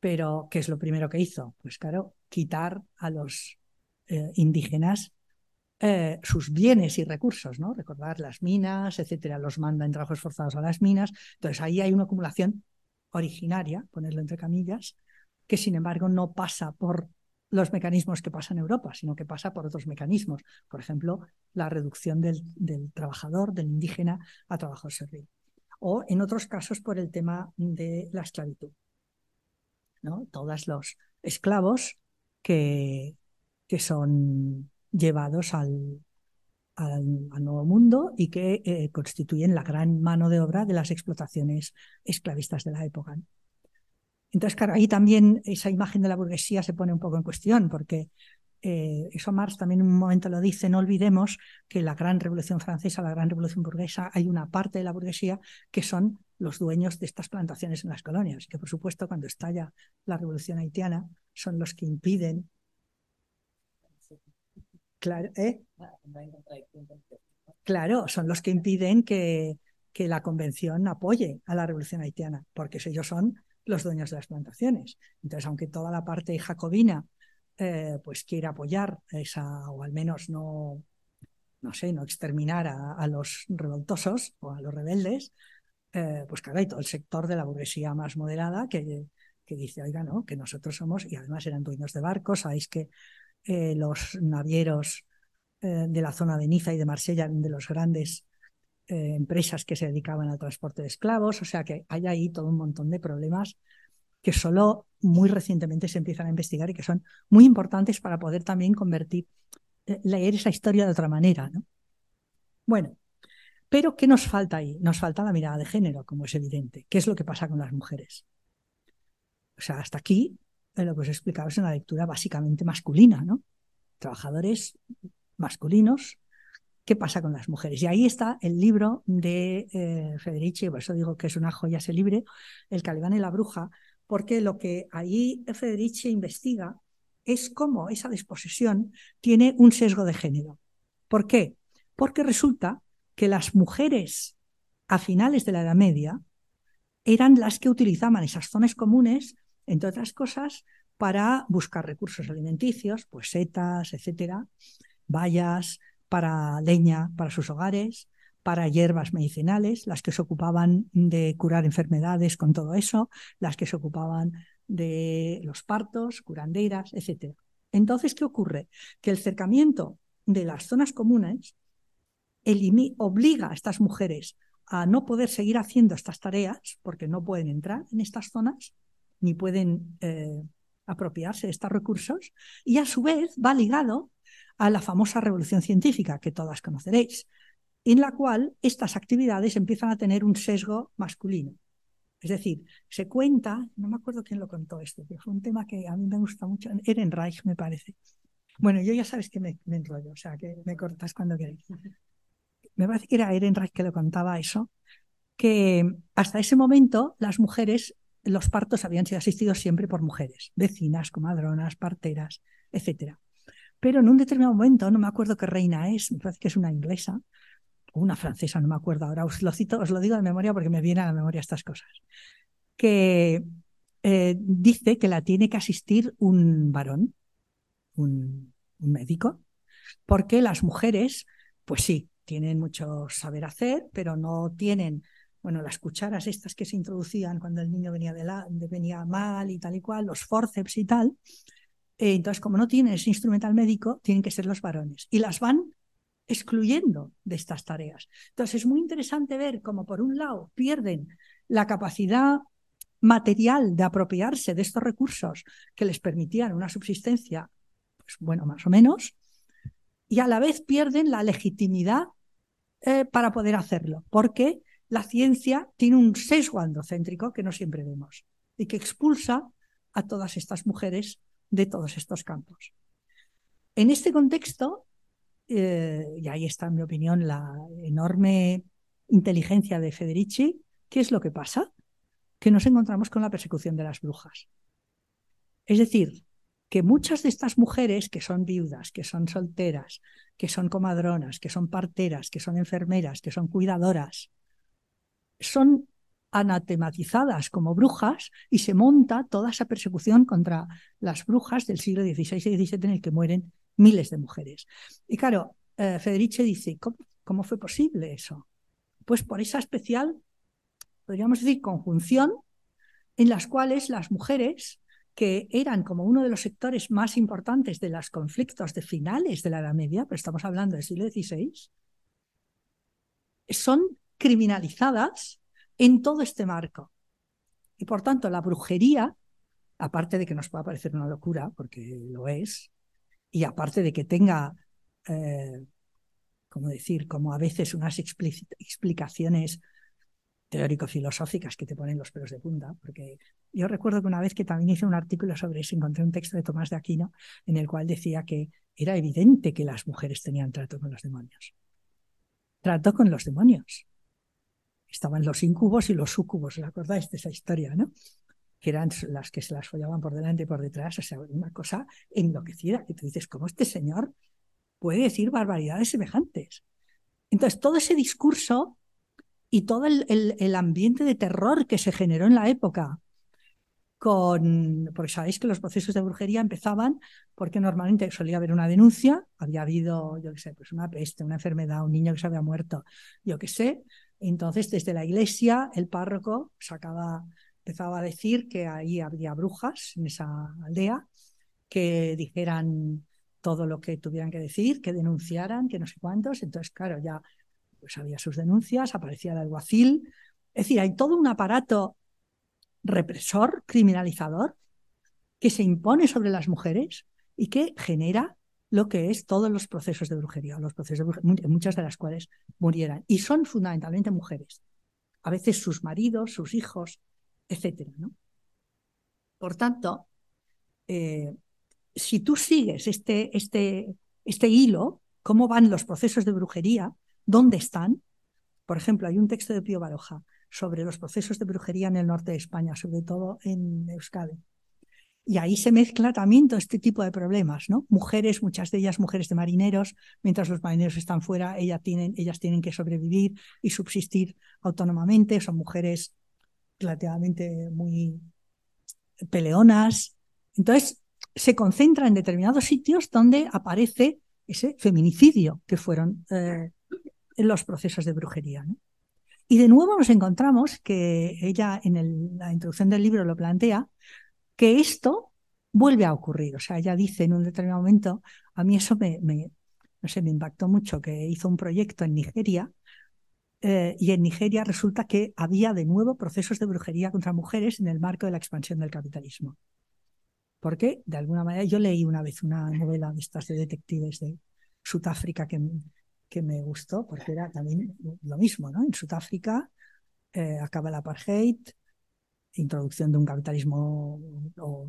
pero ¿qué es lo primero que hizo? Pues claro, quitar a los eh, indígenas eh, sus bienes y recursos, ¿no? Recordar las minas, etcétera, los manda en trabajos forzados a las minas. Entonces ahí hay una acumulación originaria, ponerlo entre camillas, que sin embargo no pasa por los mecanismos que pasan en Europa, sino que pasa por otros mecanismos. Por ejemplo, la reducción del, trabajador, del indígena, a trabajo servil. O en otros casos por el tema de la esclavitud. ¿no? Todos los esclavos que, que son llevados al, nuevo mundo y que eh, constituyen la gran mano de obra de las explotaciones esclavistas de la época. Entonces, claro, ahí también esa imagen de la burguesía se pone un poco en cuestión, porque eh, eso Marx también en un momento lo dice, no olvidemos que la gran revolución francesa, la gran revolución burguesa, hay una parte de la burguesía que son los dueños de estas plantaciones en las colonias, que por supuesto cuando estalla la revolución haitiana son los que impiden Claro, ¿eh? claro, son los que impiden que, que la convención apoye a la revolución haitiana, porque ellos son los dueños de las plantaciones. Entonces, aunque toda la parte jacobina eh, pues quiere apoyar esa, o al menos no, no sé, no exterminar a, los revoltosos o a los rebeldes, eh, pues claro, hay todo el sector de la burguesía más moderada que, que dice, oiga, no, que nosotros somos, y además eran dueños de barcos, sabéis que eh, los navieros eh, de la zona de Niza y de Marsella, de las grandes eh, empresas que se dedicaban al transporte de esclavos, o sea que hay ahí todo un montón de problemas que solo muy recientemente se empiezan a investigar y que son muy importantes para poder también convertir, leer esa historia de otra manera. ¿no? Bueno, pero ¿qué nos falta ahí? Nos falta la mirada de género, como es evidente. ¿Qué es lo que pasa con las mujeres? O sea, hasta aquí lo que os he explicado es una lectura básicamente masculina, ¿no? Trabajadores masculinos. ¿Qué pasa con las mujeres? Y ahí está el libro de eh, Federici, por eso digo que es una joya ese libro, El Calibán y la Bruja, porque lo que ahí Federici investiga es cómo esa disposición tiene un sesgo de género. ¿Por qué? Porque resulta que las mujeres a finales de la Edad Media eran las que utilizaban esas zonas comunes entre otras cosas, para buscar recursos alimenticios, pues setas, etcétera, bayas, para leña para sus hogares, para hierbas medicinales, las que se ocupaban de curar enfermedades con todo eso, las que se ocupaban de los partos, curanderas, etcétera. Entonces, ¿qué ocurre? Que el cercamiento de las zonas comunes obliga a estas mujeres a no poder seguir haciendo estas tareas porque no pueden entrar en estas zonas ni pueden eh, apropiarse de estos recursos y a su vez va ligado a la famosa revolución científica que todas conoceréis, en la cual estas actividades empiezan a tener un sesgo masculino. Es decir, se cuenta, no me acuerdo quién lo contó esto, pero fue un tema que a mí me gusta mucho, Ehrenreich me parece. Bueno, yo ya sabes que me, enrollo, o sea, que me cortas cuando queréis. Me parece que era Ehrenreich que lo contaba eso, que hasta ese momento las mujeres, los partos habían sido asistidos siempre por mujeres, vecinas, comadronas, parteras, etc. Pero en un determinado momento, no me acuerdo qué reina es, me parece que es una inglesa, o una francesa, no me acuerdo ahora, os lo cito, os lo digo de memoria porque me vienen a la memoria estas cosas, que eh, dice que la tiene que asistir un varón, un, un médico, porque las mujeres, pues sí, tienen mucho saber hacer, pero no tienen bueno, las cucharas estas que se introducían cuando el niño venía, de la, venía mal y tal y cual, los forceps y tal. Eh, entonces, como no tienen ese instrumental médico, tienen que ser los varones. Y las van excluyendo de estas tareas. Entonces, es muy interesante ver cómo, por un lado, pierden la capacidad material de apropiarse de estos recursos que les permitían una subsistencia, pues bueno, más o menos, y a la vez pierden la legitimidad eh, para poder hacerlo, porque la ciencia tiene un sesgo androcéntrico que no siempre vemos y que expulsa a todas estas mujeres de todos estos campos. En este contexto, eh, y ahí está, en mi opinión, la enorme inteligencia de Federici, ¿qué es lo que pasa? Que nos encontramos con la persecución de las brujas. Es decir, que muchas de estas mujeres que son viudas, que son solteras, que son comadronas, que son parteras, que son enfermeras, que son cuidadoras, son anatematizadas como brujas y se monta toda esa persecución contra las brujas del siglo XVI y XVII en el que mueren miles de mujeres. Y claro, eh, dice, ¿cómo, fue posible eso? Pues por esa especial, podríamos decir, conjunción en las cuales las mujeres, que eran como uno de los sectores más importantes de los conflictos de finales de la Edad Media, pero estamos hablando del siglo XVI, son criminalizadas en todo este marco. Y por tanto, la brujería, aparte de que nos pueda parecer una locura, porque lo es, y aparte de que tenga, eh, como decir, como a veces unas explicaciones teórico-filosóficas que te ponen los pelos de punta, porque yo recuerdo que una vez que también hice un artículo sobre eso, encontré un texto de Tomás de Aquino en el cual decía que era evidente que las mujeres tenían trato con los demonios. Trato con los demonios estaban los incubos y los sucubos, ¿os acordáis de esa historia, no? Que eran las que se las follaban por delante y por detrás, o sea, una cosa enloquecida, que tú dices, ¿cómo este señor puede decir barbaridades semejantes? Entonces, todo ese discurso y todo el, el, ambiente de terror que se generó en la época, con, porque sabéis que los procesos de brujería empezaban porque normalmente solía haber una denuncia, había habido, yo qué sé, pues una peste, una enfermedad, un niño que se había muerto, yo qué sé, entonces, desde la iglesia, el párroco sacaba, empezaba a decir que ahí habría brujas en esa aldea, que dijeran todo lo que tuvieran que decir, que denunciaran, que no sé cuántos. Entonces, claro, ya pues había sus denuncias, aparecía el alguacil. Es decir, hay todo un aparato represor, criminalizador, que se impone sobre las mujeres y que genera lo que es todos los procesos de brujería, los procesos de muchas de las cuales murieran. Y son fundamentalmente mujeres. A veces sus maridos, sus hijos, etcétera, ¿no? Por tanto, eh, si tú sigues este, este, este hilo, cómo van los procesos de brujería, dónde están. Por ejemplo, hay un texto de Pío Baroja sobre los procesos de brujería en el norte de España, sobre todo en Euskadi. Y ahí se mezcla también todo este tipo de problemas, ¿no? Mujeres, muchas de ellas mujeres de marineros, mientras los marineros están fuera, ellas tienen, ellas tienen que sobrevivir y subsistir autónomamente, son mujeres relativamente muy peleonas. Entonces, se concentra en determinados sitios donde aparece ese feminicidio que fueron eh, los procesos de brujería. Y de nuevo nos encontramos que ella en la introducción del libro lo plantea, que esto vuelve a ocurrir. O sea, ella dice en un determinado momento, a mí eso me, no sé, me impactó mucho, que hizo un proyecto en Nigeria eh, y en Nigeria resulta que había de nuevo procesos de brujería contra mujeres en el marco de la expansión del capitalismo. Porque, de alguna manera, yo leí una vez una novela de estas de detectives de Sudáfrica que, que me gustó, porque era también lo mismo, ¿no? En Sudáfrica eh, acaba el apartheid, introducción de un capitalismo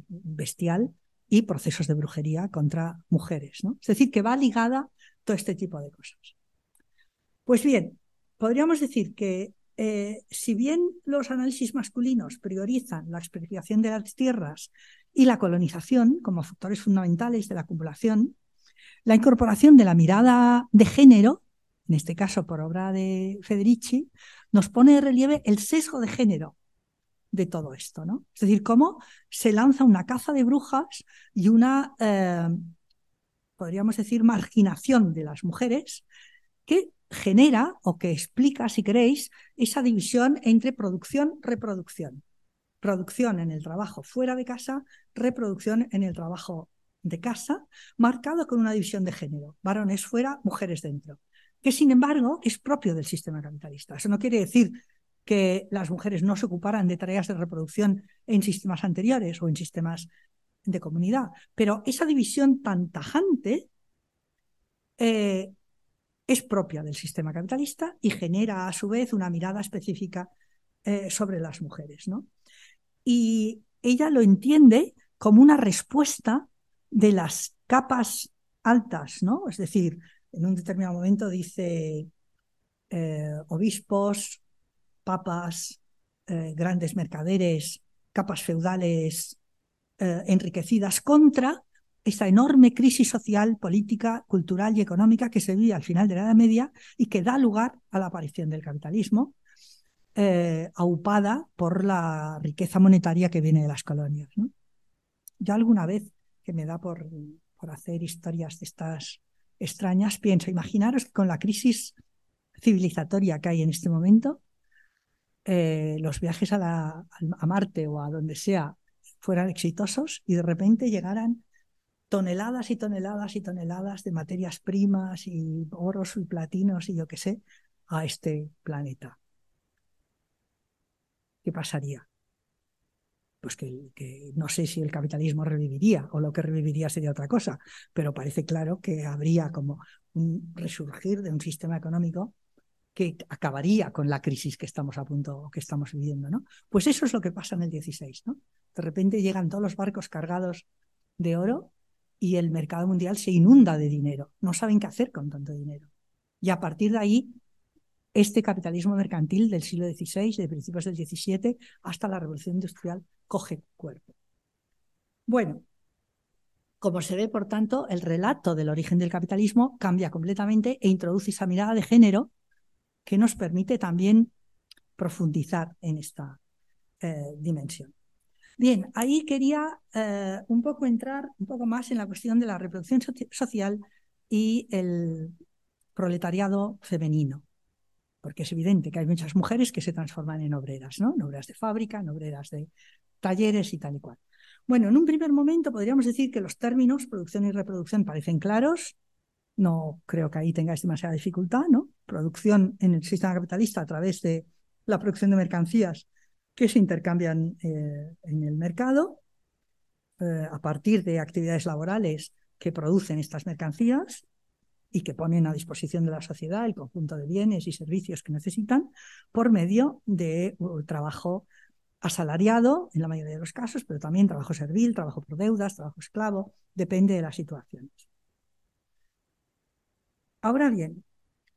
bestial y procesos de brujería contra mujeres, ¿no? Es decir, que va ligada todo este tipo de cosas. Pues bien, podríamos decir que eh, si bien los análisis masculinos priorizan la expropiación de las tierras y la colonización como factores fundamentales de la acumulación, la incorporación de la mirada de género, en este caso por obra de Federici, nos pone de relieve el sesgo de género de todo esto, ¿no? Es decir, cómo se lanza una caza de brujas y una, eh, podríamos decir, marginación de las mujeres que genera o que explica, si queréis, esa división entre producción-reproducción. Producción en el trabajo fuera de casa, reproducción en el trabajo de casa, marcado con una división de género, varones fuera, mujeres dentro, que sin embargo es propio del sistema capitalista. Eso no quiere decir que las mujeres no se ocuparan de tareas de reproducción en sistemas anteriores o en sistemas de comunidad, pero esa división tan tajante eh, es propia del sistema capitalista y genera a su vez una mirada específica eh, sobre las mujeres. ¿no? Y ella lo entiende como una respuesta de las capas altas, ¿no? Es decir, en un determinado momento dice eh, obispos, papas, eh, grandes mercaderes, capas feudales enriquecidas contra esta enorme crisis social, política, cultural y económica que se vive al final de la Edad Media y que da lugar a la aparición del capitalismo, eh, aupada por la riqueza monetaria que viene de las colonias. Yo alguna vez que me da por, por hacer historias de estas extrañas, pienso, imaginaros que con la crisis civilizatoria que hay en este momento, eh, los viajes a, Marte o a donde sea fueran exitosos y de repente llegaran toneladas y toneladas y toneladas de materias primas y oros y platinos y yo qué sé a este planeta. ¿Qué pasaría? Pues que, que, no sé si el capitalismo reviviría o lo que reviviría sería otra cosa, pero parece claro que habría como un resurgir de un sistema económico que acabaría con la crisis que estamos a punto, que estamos viviendo, ¿no? Pues eso es lo que pasa en el 16, ¿no? De repente llegan todos los barcos cargados de oro y el mercado mundial se inunda de dinero. No saben qué hacer con tanto dinero. Y a partir de ahí, este capitalismo mercantil del siglo XVI, de principios del XVII, hasta la revolución industrial, coge cuerpo. Bueno, como se ve, por tanto, el relato del origen del capitalismo cambia completamente e introduce esa mirada de género que nos permite también profundizar en esta eh, dimensión. Bien, ahí quería eh, un poco entrar un poco más en la cuestión de la reproducción social y el proletariado femenino, porque es evidente que hay muchas mujeres que se transforman en obreras, ¿no? En obreras de fábrica, en obreras de talleres y tal y cual. Bueno, en un primer momento podríamos decir que los términos producción y reproducción parecen claros. No creo que ahí tengáis demasiada dificultad, ¿no? Producción en el sistema capitalista a través de la producción de mercancías que se intercambian eh, en el mercado eh, a partir de actividades laborales que producen estas mercancías y que ponen a disposición de la sociedad el conjunto de bienes y servicios que necesitan por medio de trabajo asalariado en la mayoría de los casos, pero también trabajo servil, trabajo por deudas, trabajo esclavo, depende de las situaciones. Ahora bien,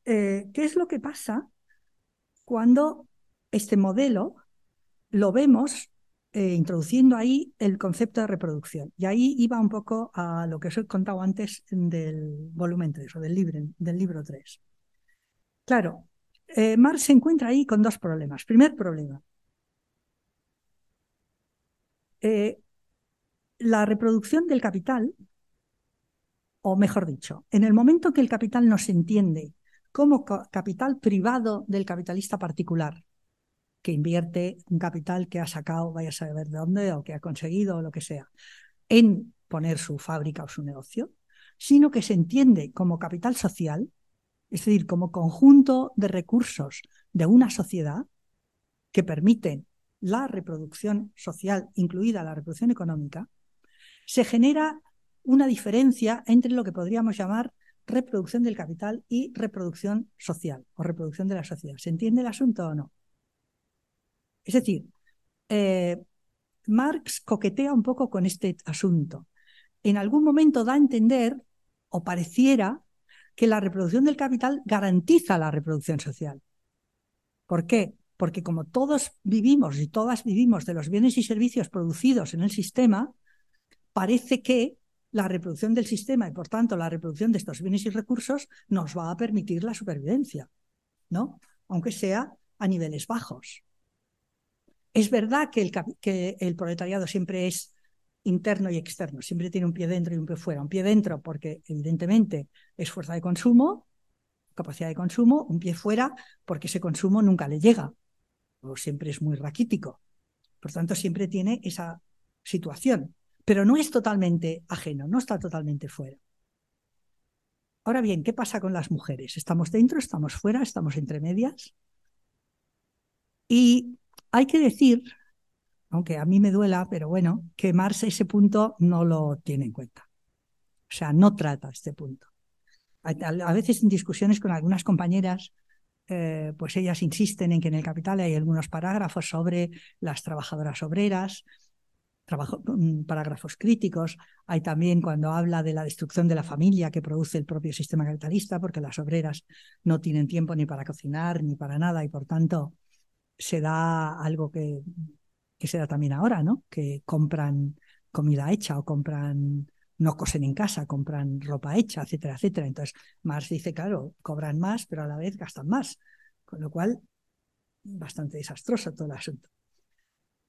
eh, ¿qué es lo que pasa cuando este modelo lo vemos eh, introduciendo ahí el concepto de reproducción. Y ahí iba un poco a lo que os he contado antes del volumen 3 o del libro, del libro 3. Claro, eh, Marx se encuentra ahí con dos problemas. Primer problema. La reproducción del capital, o mejor dicho, en el momento que el capital no se entiende como capital privado del capitalista particular, que invierte un capital que ha sacado, vaya a saber de dónde, o que ha conseguido, o lo que sea, en poner su fábrica o su negocio, sino que se entiende como capital social, es decir, como conjunto de recursos de una sociedad que permiten la reproducción social, incluida la reproducción económica, se genera una diferencia entre lo que podríamos llamar reproducción del capital y reproducción social o reproducción de la sociedad. ¿Se entiende el asunto o no? Es decir, eh, Marx coquetea un poco con este asunto. En algún momento da a entender, o pareciera, que la reproducción del capital garantiza la reproducción social. ¿Por qué? Porque como todos vivimos y todas vivimos de los bienes y servicios producidos en el sistema, parece que la reproducción del sistema y por tanto la reproducción de estos bienes y recursos nos va a permitir la supervivencia, ¿no? Aunque sea a niveles bajos. Es verdad que el, que el proletariado siempre es interno y externo, siempre tiene un pie dentro y un pie fuera. Un pie dentro porque evidentemente es fuerza de consumo, capacidad de consumo, un pie fuera porque ese consumo nunca le llega o siempre es muy raquítico. Por tanto, siempre tiene esa situación pero no es totalmente ajeno, no está totalmente fuera. Ahora bien, ¿qué pasa con las mujeres? ¿Estamos dentro, estamos fuera, estamos entre medias? Y hay que decir, aunque a mí me duela, pero bueno, que Marx ese punto no lo tiene en cuenta. O sea, no trata este punto. A, veces en discusiones con algunas compañeras, eh, pues ellas insisten en que en el Capital hay algunos parágrafos sobre las trabajadoras obreras, trabajo, mm, parágrafos críticos. Hay también cuando habla de la destrucción de la familia que produce el propio sistema capitalista, porque las obreras no tienen tiempo ni para cocinar ni para nada y por tanto se da algo que, se da también ahora, ¿no? Que compran comida hecha o compran no cosen en casa, compran ropa hecha, etcétera, etcétera. Entonces, Marx dice, claro, cobran más, pero a la vez gastan más. Con lo cual, bastante desastroso todo el asunto.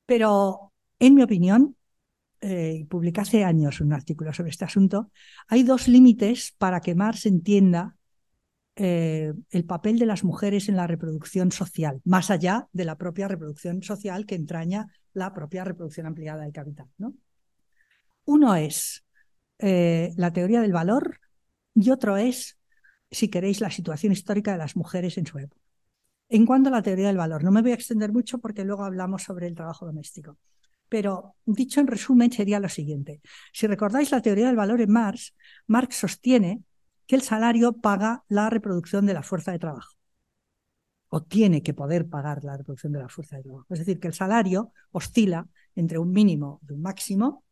Pero en mi opinión, eh, publiqué hace años un artículo sobre este asunto, hay dos límites para que Marx entienda eh, el papel de las mujeres en la reproducción social, más allá de la propia reproducción social que entraña la propia reproducción ampliada del capital. ¿no? Uno es eh, la teoría del valor y otro es, si queréis, la situación histórica de las mujeres en su época. En cuanto a la teoría del valor, no me voy a extender mucho porque luego hablamos sobre el trabajo doméstico. Pero dicho en resumen sería lo siguiente. Si recordáis la teoría del valor en Marx, Marx sostiene que el salario paga la reproducción de la fuerza de trabajo o tiene que poder pagar la reproducción de la fuerza de trabajo. Es decir, que el salario oscila entre un mínimo y un máximo,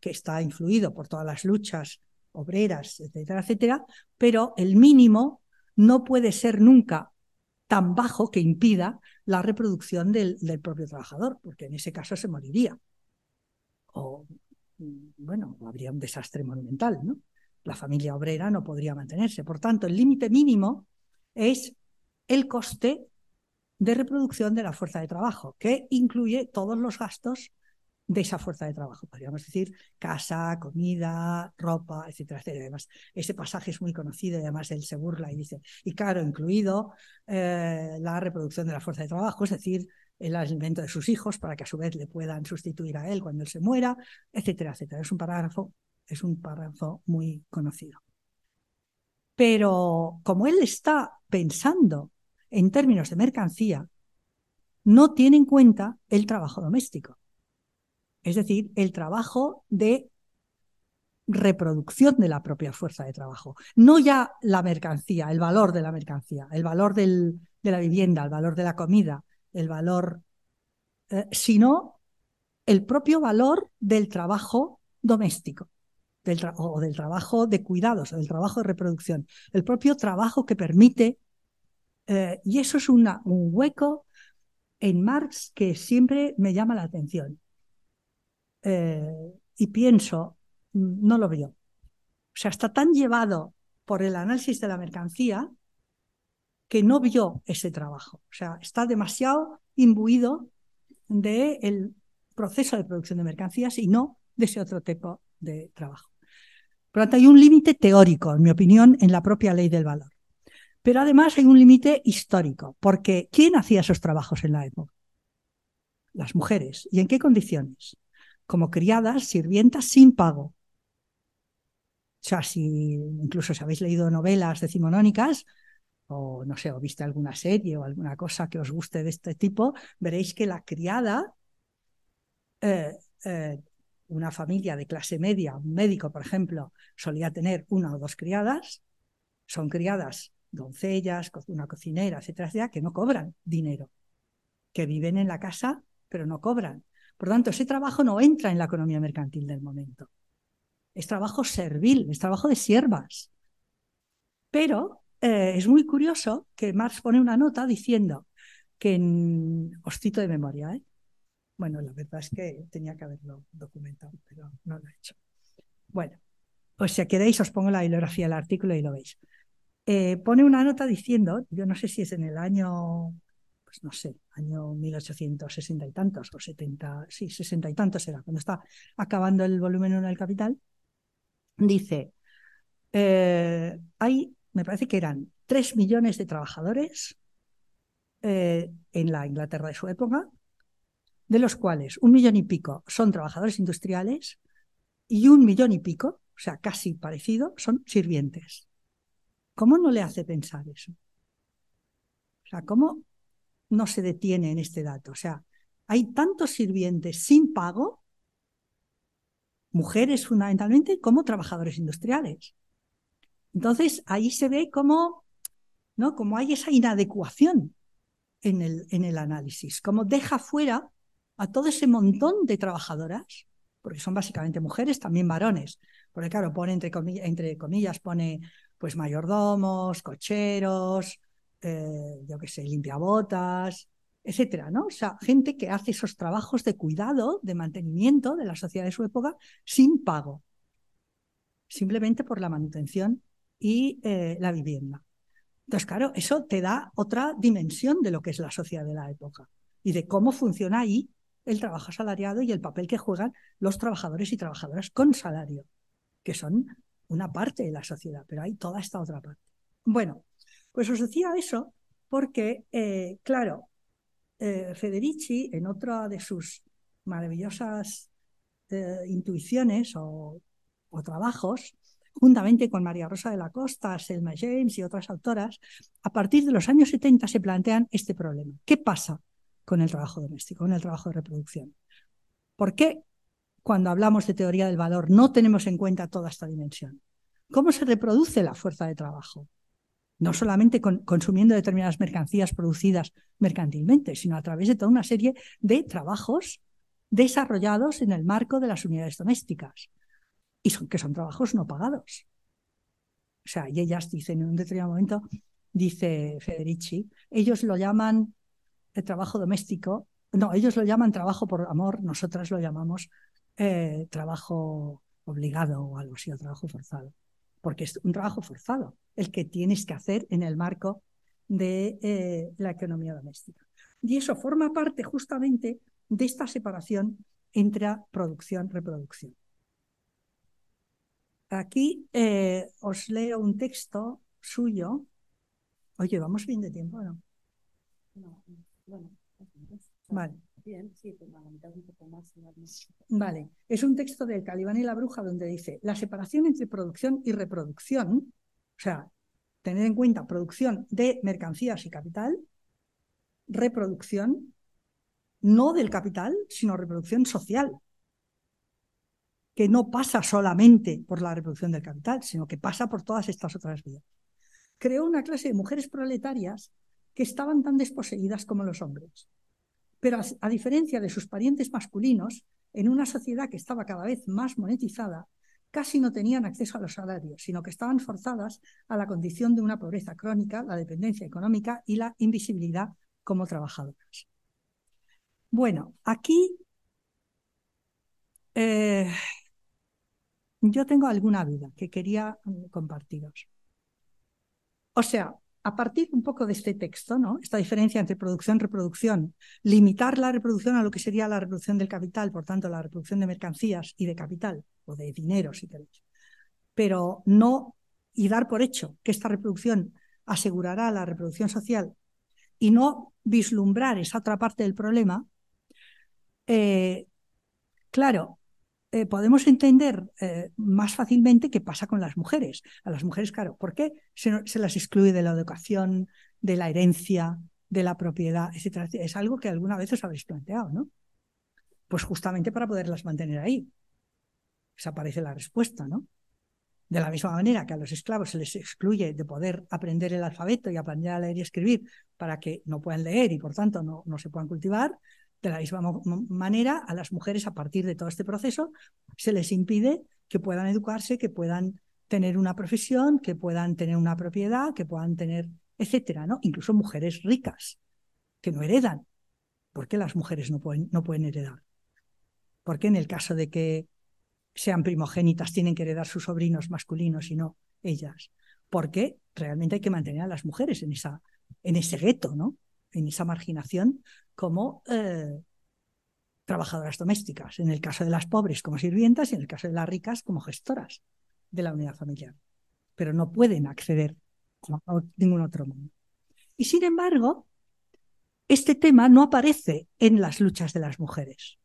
que está influido por todas las luchas obreras, etcétera, etcétera, pero el mínimo no puede ser nunca tan bajo que impida la reproducción del, propio trabajador, porque en ese caso se moriría. O, bueno, habría un desastre monumental, ¿no? La familia obrera no podría mantenerse. Por tanto, el límite mínimo es el coste de reproducción de la fuerza de trabajo, que incluye todos los gastos de esa fuerza de trabajo. Podríamos decir casa, comida, ropa, etcétera, etcétera. Además, ese pasaje es muy conocido y además él se burla y dice, y claro, incluido eh, la reproducción de la fuerza de trabajo, es decir, el alimento de sus hijos para que a su vez le puedan sustituir a él cuando él se muera, etcétera, etcétera. Es un parágrafo, es un párrafo muy conocido. Pero como él está pensando en términos de mercancía, no tiene en cuenta el trabajo doméstico es decir, el trabajo de reproducción de la propia fuerza de trabajo. No ya la mercancía, el valor de la mercancía, el valor de la vivienda, el valor de la comida, el valor, eh, sino el propio valor del trabajo doméstico. o del trabajo de cuidados, o del trabajo de reproducción, el propio trabajo que permite, eh, y eso es un hueco en Marx que siempre me llama la atención. Eh, y pienso, no lo veo. O sea, está tan llevado por el análisis de la mercancía que no vio ese trabajo. O sea, está demasiado imbuido del proceso de producción de mercancías y no de ese otro tipo de trabajo. Por lo tanto, hay un límite teórico, en mi opinión, en la propia ley del valor. Pero además hay un límite histórico, porque ¿quién hacía esos trabajos en la época? Las mujeres. ¿Y en qué condiciones? como criadas, sirvientas sin pago. O sea, si incluso habéis leído novelas decimonónicas, o no sé, o viste alguna serie o alguna cosa que os guste de este tipo, veréis que la criada, eh, eh, una familia de clase media, un médico, por ejemplo, solía tener una o dos criadas, son criadas doncellas, una cocinera, etcétera, etcétera, que no cobran dinero, que viven en la casa, pero no cobran. Por tanto, ese trabajo no entra en la economía mercantil del momento. Es trabajo servil, es trabajo de siervas. Pero eh, es muy curioso que Marx pone una nota diciendo que en... Os cito de memoria, ¿eh? Bueno, la verdad es que tenía que haberlo documentado, pero no lo he hecho. Bueno, pues si queréis os pongo la bibliografía del artículo y lo veis. Eh, pone una nota diciendo, yo no sé si es en el año, pues no sé, año 1860 y tantos, o 70, sí, 60 y tantos era, cuando está acabando el volumen 1 del Capital, dice, eh, hay, me parece que eran 3 millones de trabajadores eh, en la Inglaterra de su época, de los cuales un millón y pico son trabajadores industriales y un millón y pico, o sea, casi parecido, son sirvientes. ¿Cómo no le hace pensar eso? O sea, ¿cómo no se detiene en este dato? O sea, hay tantos sirvientes sin pago, mujeres fundamentalmente, como trabajadores industriales. Entonces, ahí se ve cómo, ¿no? Como hay esa inadecuación en el, en el análisis, cómo deja fuera a todo ese montón de trabajadoras, porque son básicamente mujeres, también varones, porque claro, pone entre comillas, entre comillas pone pues mayordomos, cocheros, eh, yo qué sé, limpiabotas, etcétera, ¿no? O sea, gente que hace esos trabajos de cuidado, de mantenimiento de la sociedad de su época sin pago, simplemente por la manutención y eh, la vivienda. Entonces, claro, eso te da otra dimensión de lo que es la sociedad de la época y de cómo funciona ahí el trabajo asalariado y el papel que juegan los trabajadores y trabajadoras con salario, que son una parte de la sociedad, pero hay toda esta otra parte. Bueno, pues os decía eso porque, eh, claro, eh, Federici, en otra de sus maravillosas intuiciones o, trabajos, juntamente con María Rosa de la Costa, Selma James y otras autoras, a partir de los años 70 se plantean este problema. ¿Qué pasa con el trabajo doméstico, con el trabajo de reproducción? ¿Por qué cuando hablamos de teoría del valor, no tenemos en cuenta toda esta dimensión. ¿Cómo se reproduce la fuerza de trabajo? No solamente consumiendo determinadas mercancías producidas mercantilmente, sino a través de toda una serie de trabajos desarrollados en el marco de las unidades domésticas, y son, que son trabajos no pagados. O sea, y ellas dicen en un determinado momento, dice Federici, ellos lo llaman el trabajo doméstico, no, ellos lo llaman trabajo por amor, nosotras lo llamamos eh, trabajo obligado o algo así, o trabajo forzado, porque es un trabajo forzado el que tienes que hacer en el marco de eh, la economía doméstica. Y eso forma parte justamente de esta separación entre producción y reproducción. Aquí eh, os leo un texto suyo. Oye, ¿vamos bien de tiempo no? No, bueno. Vale. Vale, es un texto del Calibán y la Bruja donde dice, la separación entre producción y reproducción, o sea, tener en cuenta producción de mercancías y capital, reproducción, no del capital, sino reproducción social, que no pasa solamente por la reproducción del capital, sino que pasa por todas estas otras vías. Creó una clase de mujeres proletarias que estaban tan desposeídas como los hombres pero a, diferencia de sus parientes masculinos, en una sociedad que estaba cada vez más monetizada, casi no tenían acceso a los salarios, sino que estaban forzadas a la condición de una pobreza crónica, la dependencia económica y la invisibilidad como trabajadoras. Bueno, aquí eh, yo tengo alguna vida que quería mm, compartiros. O sea, a partir un poco de este texto, ¿no? esta diferencia entre producción y reproducción, limitar la reproducción a lo que sería la reproducción del capital, por tanto, la reproducción de mercancías y de capital, o de dinero, si queréis, pero no, y dar por hecho que esta reproducción asegurará la reproducción social y no vislumbrar esa otra parte del problema, eh, claro, eh, podemos entender eh, más fácilmente qué pasa con las mujeres. A las mujeres, claro, ¿por qué se, las excluye de la educación, de la herencia, de la propiedad, etcétera? Es algo que alguna vez os habéis planteado, ¿no? Pues justamente para poderlas mantener ahí. Esa parece la respuesta, ¿no? De la misma manera que a los esclavos se les excluye de poder aprender el alfabeto y aprender a leer y escribir para que no puedan leer y por tanto no, no se puedan cultivar, de la misma manera a las mujeres a partir de todo este proceso se les impide que puedan educarse, que puedan tener una profesión, que puedan tener una propiedad, que puedan tener, etcétera, ¿no? Incluso mujeres ricas que no heredan. ¿Por qué las mujeres no pueden, no pueden heredar? ¿Por qué en el caso de que sean primogénitas, tienen que heredar sus sobrinos masculinos y no ellas. Porque realmente hay que mantener a las mujeres en, esa, en ese gueto, ¿no? En esa marginación como eh, trabajadoras domésticas. En el caso de las pobres como sirvientas y en el caso de las ricas como gestoras de la unidad familiar. Pero no pueden acceder a ningún otro mundo. Y sin embargo, este tema no aparece en las luchas de las mujeres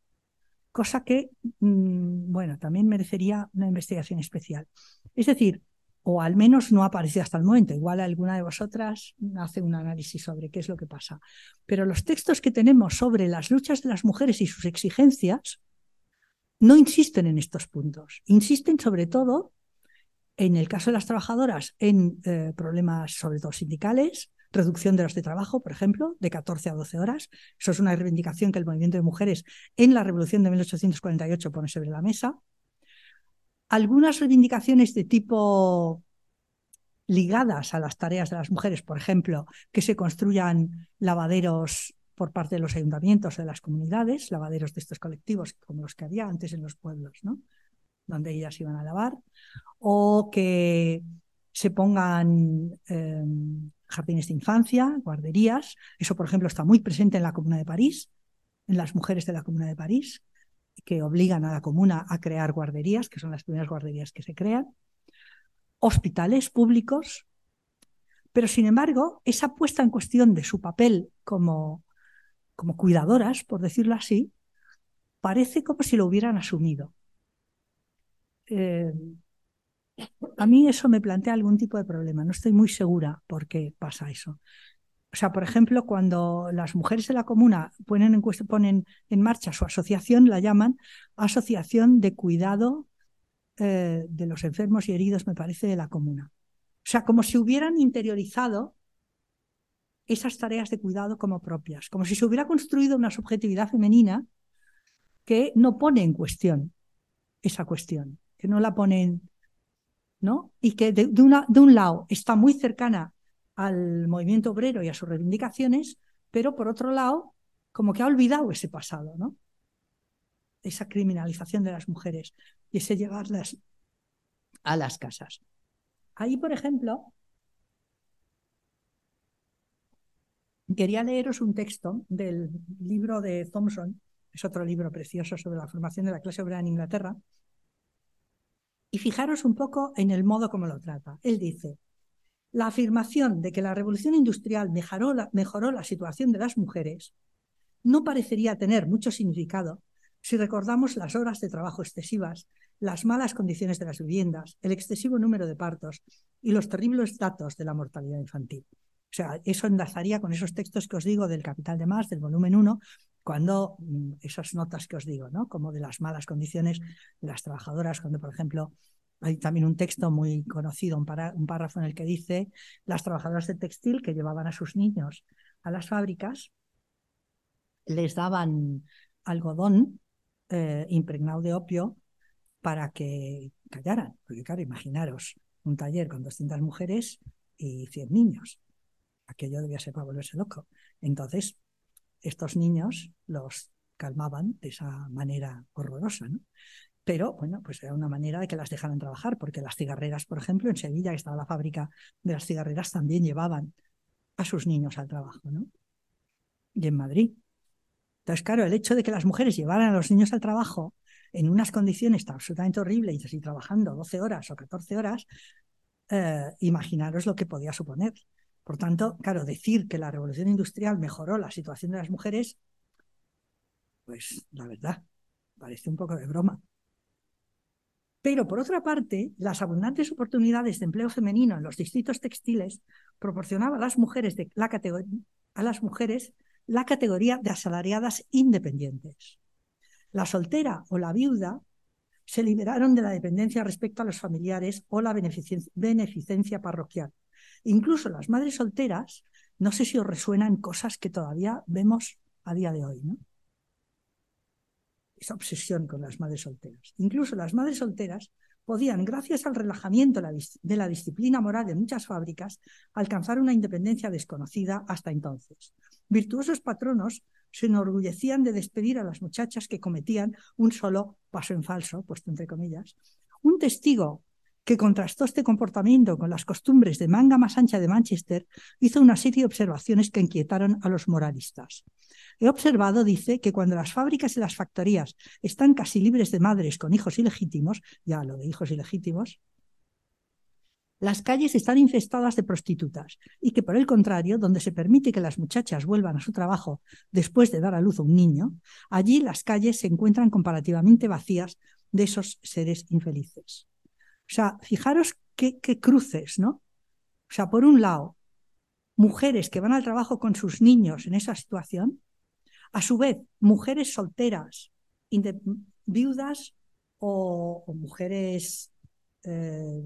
cosa que, mm, bueno, también merecería una investigación especial. Es decir, o al menos no ha aparecido hasta el momento. Igual alguna de vosotras hace un análisis sobre qué es lo que pasa. Pero los textos que tenemos sobre las luchas de las mujeres y sus exigencias no insisten en estos puntos. Insisten sobre todo, en el caso de las trabajadoras, en eh, problemas sobre todo sindicales, reducción de los de trabajo, por ejemplo, de 14 a 12 horas. Eso es una reivindicación que el movimiento de mujeres en la revolución de 1848 pone sobre la mesa. Algunas reivindicaciones de tipo ligadas a las tareas de las mujeres, por ejemplo, que se construyan lavaderos por parte de los ayuntamientos de las comunidades, lavaderos de estos colectivos como los que había antes en los pueblos, ¿no? donde ellas iban a lavar, o que se pongan em, jardines de infancia, guarderías. Eso, por ejemplo, está muy presente en la Comuna de París, en las mujeres de la Comuna de París, que obligan a la comuna a crear guarderías, que son las primeras guarderías que se crean. Hospitales públicos. Pero, sin embargo, esa puesta en cuestión de su papel como, como cuidadoras, por decirlo así, parece como si lo hubieran asumido. Eh, a mí eso me plantea algún tipo de problema. No estoy muy segura por qué pasa eso. O sea, por ejemplo, cuando las mujeres de la comuna ponen en, ponen en marcha su asociación, la llaman Asociación de Cuidado eh, de los Enfermos y Heridos, me parece, de la comuna. O sea, como si hubieran interiorizado esas tareas de cuidado como propias, como si se hubiera construido una subjetividad femenina que no pone en cuestión esa cuestión, que no la pone y que de, un lado está muy cercana al movimiento obrero y a sus reivindicaciones, pero por otro lado, como que ha olvidado ese pasado, ¿no? Esa criminalización de las mujeres y ese llevarlas a las casas. Ahí, por ejemplo, quería leeros un texto del libro de Thompson, es otro libro precioso sobre la formación de la clase obrera en Inglaterra, y fijaros un poco en el modo como lo trata. Él dice, la afirmación de que la revolución industrial mejoró la, situación de las mujeres no parecería tener mucho significado si recordamos las horas de trabajo excesivas, las malas condiciones de las viviendas, el excesivo número de partos y los terribles datos de la mortalidad infantil. O sea, eso enlazaría con esos textos que os digo del Capital de Más, del volumen 1, cuando mm, esas notas que os digo, ¿no? Como de las malas condiciones de las trabajadoras, cuando, por ejemplo, hay también un texto muy conocido, un, párrafo en el que dice las trabajadoras de textil que llevaban a sus niños a las fábricas, les daban algodón eh, impregnado de opio para que callaran. Porque claro, imaginaros un taller con 200 mujeres y 100 niños. Aquello debía ser para volverse loco. Entonces, estos niños los calmaban de esa manera horrorosa. Pero, bueno, pues era una manera de que las dejaran trabajar, porque las cigarreras, por ejemplo, en Sevilla, que estaba la fábrica de las cigarreras, también llevaban a sus niños al trabajo, ¿no? Y en Madrid. Entonces, claro, el hecho de que las mujeres llevaran a los niños al trabajo en unas condiciones absolutamente horribles y trabajando 12 horas o 14 horas, eh, imaginaros lo que podía suponer. Por tanto, claro, decir que la revolución industrial mejoró la situación de las mujeres, pues la verdad, parece un poco de broma. Pero por otra parte, las abundantes oportunidades de empleo femenino en los distritos textiles proporcionaban a las mujeres, de la, a las mujeres la categoría de asalariadas independientes. La soltera o la viuda se liberaron de la dependencia respecto a los familiares o la beneficencia parroquial. Incluso las madres solteras, no sé si os resuenan cosas que todavía vemos a día de hoy, ¿no? Obsesión con las madres solteras. Incluso las madres solteras podían, gracias al relajamiento de la disciplina moral de muchas fábricas, alcanzar una independencia desconocida hasta entonces. Virtuosos patronos se enorgullecían de despedir a las muchachas que cometían un solo paso en falso, puesto entre comillas. Un testigo que contrastó este comportamiento con las costumbres de manga más ancha de Manchester, hizo una serie de observaciones que inquietaron a los moralistas. He observado, dice, que cuando las fábricas y las factorías están casi libres de madres con hijos ilegítimos, ya lo de hijos ilegítimos, las calles están infestadas de prostitutas y que, por el contrario, donde se permite que las muchachas vuelvan a su trabajo después de dar a luz a un niño, allí las calles se encuentran comparativamente vacías de esos seres infelices. O sea, fijaros qué, cruces, ¿no? O sea, por un lado, mujeres que van al trabajo con sus niños en esa situación, a su vez, mujeres solteras, viudas o, mujeres, eh,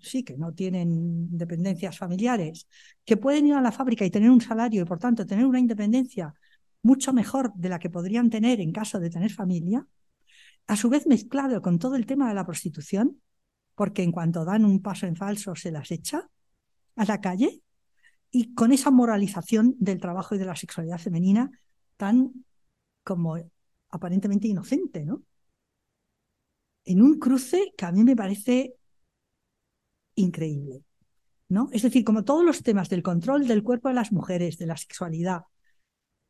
sí, que no tienen dependencias familiares, que pueden ir a la fábrica y tener un salario y por tanto tener una independencia mucho mejor de la que podrían tener en caso de tener familia, a su vez mezclado con todo el tema de la prostitución, porque en cuanto dan un paso en falso se las echa a la calle, y con esa moralización del trabajo y de la sexualidad femenina tan como aparentemente inocente, ¿no? En un cruce que a mí me parece increíble, ¿no? Es decir, como todos los temas del control del cuerpo de las mujeres, de la sexualidad,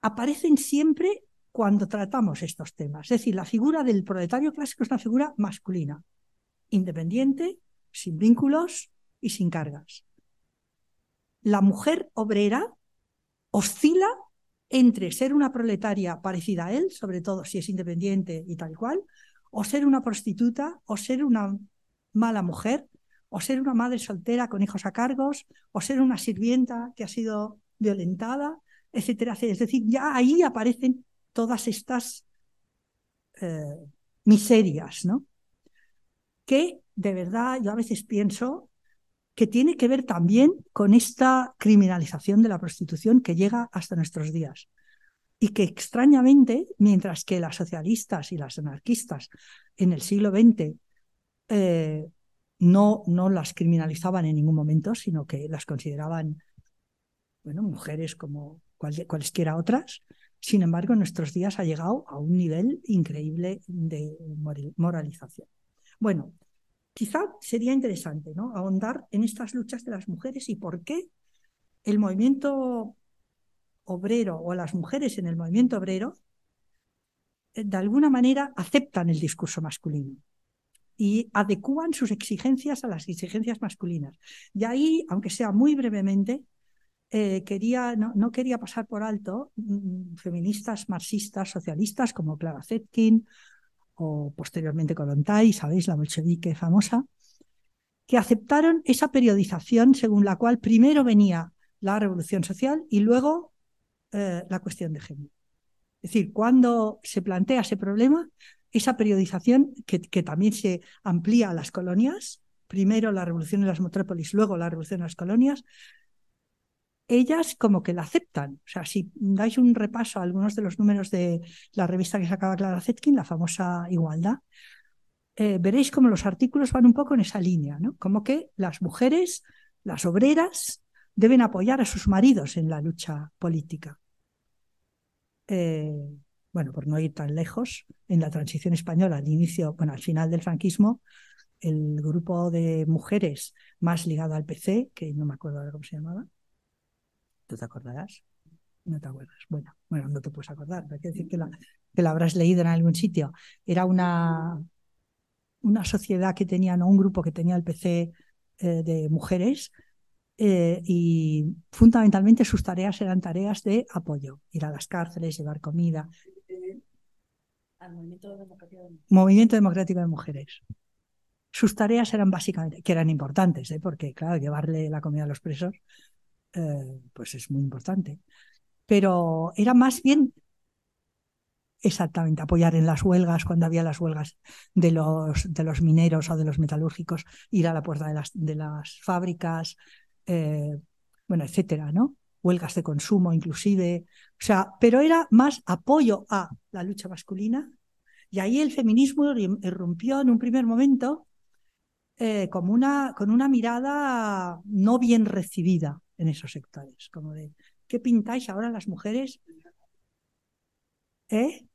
aparecen siempre cuando tratamos estos temas. Es decir, la figura del proletario clásico es una figura masculina, independiente, sin vínculos y sin cargas. La mujer obrera oscila entre ser una proletaria parecida a él, sobre todo si es independiente y tal cual, o ser una prostituta, o ser una mala mujer, o ser una madre soltera con hijos a cargos, o ser una sirvienta que ha sido violentada, etcétera, etcétera. Es decir, ya ahí aparecen todas estas eh, miserias, ¿no? Que de verdad yo a veces pienso que tiene que ver también con esta criminalización de la prostitución que llega hasta nuestros días. Y que extrañamente, mientras que las socialistas y las anarquistas en el siglo XX eh, no, no las criminalizaban en ningún momento, sino que las consideraban bueno, mujeres como cualesquiera otras, sin embargo, en nuestros días ha llegado a un nivel increíble de moralización. Bueno, quizá sería interesante ¿no? ahondar en estas luchas de las mujeres y por qué el movimiento obrero o las mujeres en el movimiento obrero eh, de alguna manera aceptan el discurso masculino y adecúan sus exigencias a las exigencias masculinas. Y ahí, aunque sea muy brevemente, eh, quería, no, quería pasar por alto mm, feministas marxistas, socialistas como Clara Zetkin o posteriormente Kolontai, sabéis, la bolchevique famosa, que aceptaron esa periodización según la cual primero venía la revolución social y luego eh, la cuestión de género. Es decir, cuando se plantea ese problema, esa periodización que, que, también se amplía a las colonias, primero la revolución de las metrópolis, luego la revolución de las colonias, ellas como que la aceptan. O sea, si dais un repaso a algunos de los números de la revista que sacaba Clara Zetkin, la famosa Igualdad, eh, veréis como los artículos van un poco en esa línea, ¿no? Como que las mujeres, las obreras, deben apoyar a sus maridos en la lucha política. Eh, bueno, por no ir tan lejos, en la transición española, al inicio, bueno, al final del franquismo, el grupo de mujeres más ligado al PC, que no me acuerdo ahora cómo se llamaba, ¿Tú te acordarás? No te acuerdas. Bueno, bueno, no te puedes acordar, pero quiero decir que la, que la habrás leído en algún sitio. Era una, una sociedad que tenía, no un grupo que tenía el PC eh, de mujeres eh, y fundamentalmente sus tareas eran tareas de apoyo, ir a las cárceles, llevar comida. Al movimiento democrático de, movimiento democrático de mujeres. Sus tareas eran básicamente, que eran importantes, ¿eh? porque claro, llevarle la comida a los presos eh, pues es muy importante. Pero era más bien exactamente, apoyar en las huelgas, cuando había las huelgas de los, de los mineros o de los metalúrgicos, ir a la puerta de las, de las fábricas, eh, bueno, etcétera, ¿no? Huelgas de consumo, inclusive. O sea, pero era más apoyo a la lucha masculina. Y ahí el feminismo irrumpió en un primer momento eh, como una, con una mirada no bien recibida en esos sectores, como de, ¿qué pintáis ahora las mujeres? ¿Eh?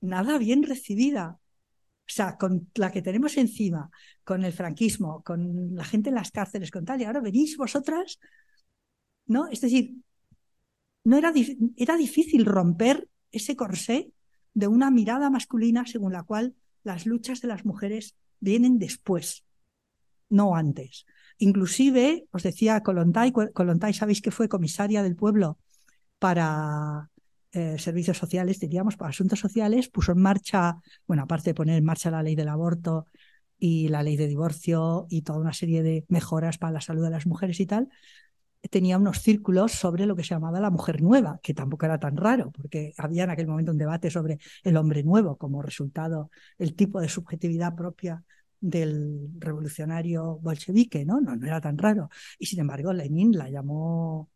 Nada bien recibida. O sea, con la que tenemos encima, con el franquismo, con la gente en las cárceles, con tal, y ahora venís vosotras, ¿no? Es decir, no era, era difícil romper ese corsé de una mirada masculina según la cual las luchas de las mujeres vienen después, no antes. Inclusive, os decía Colontay, Colontay sabéis que fue comisaria del pueblo para eh, servicios sociales, diríamos, para asuntos sociales, puso en marcha, bueno, aparte de poner en marcha la ley del aborto y la ley de divorcio y toda una serie de mejoras para la salud de las mujeres y tal, tenía unos círculos sobre lo que se llamaba la mujer nueva, que tampoco era tan raro, porque había en aquel momento un debate sobre el hombre nuevo como resultado, el tipo de subjetividad propia del revolucionario bolchevique, ¿no? No, no era tan raro. Y sin embargo, Lenin la llamó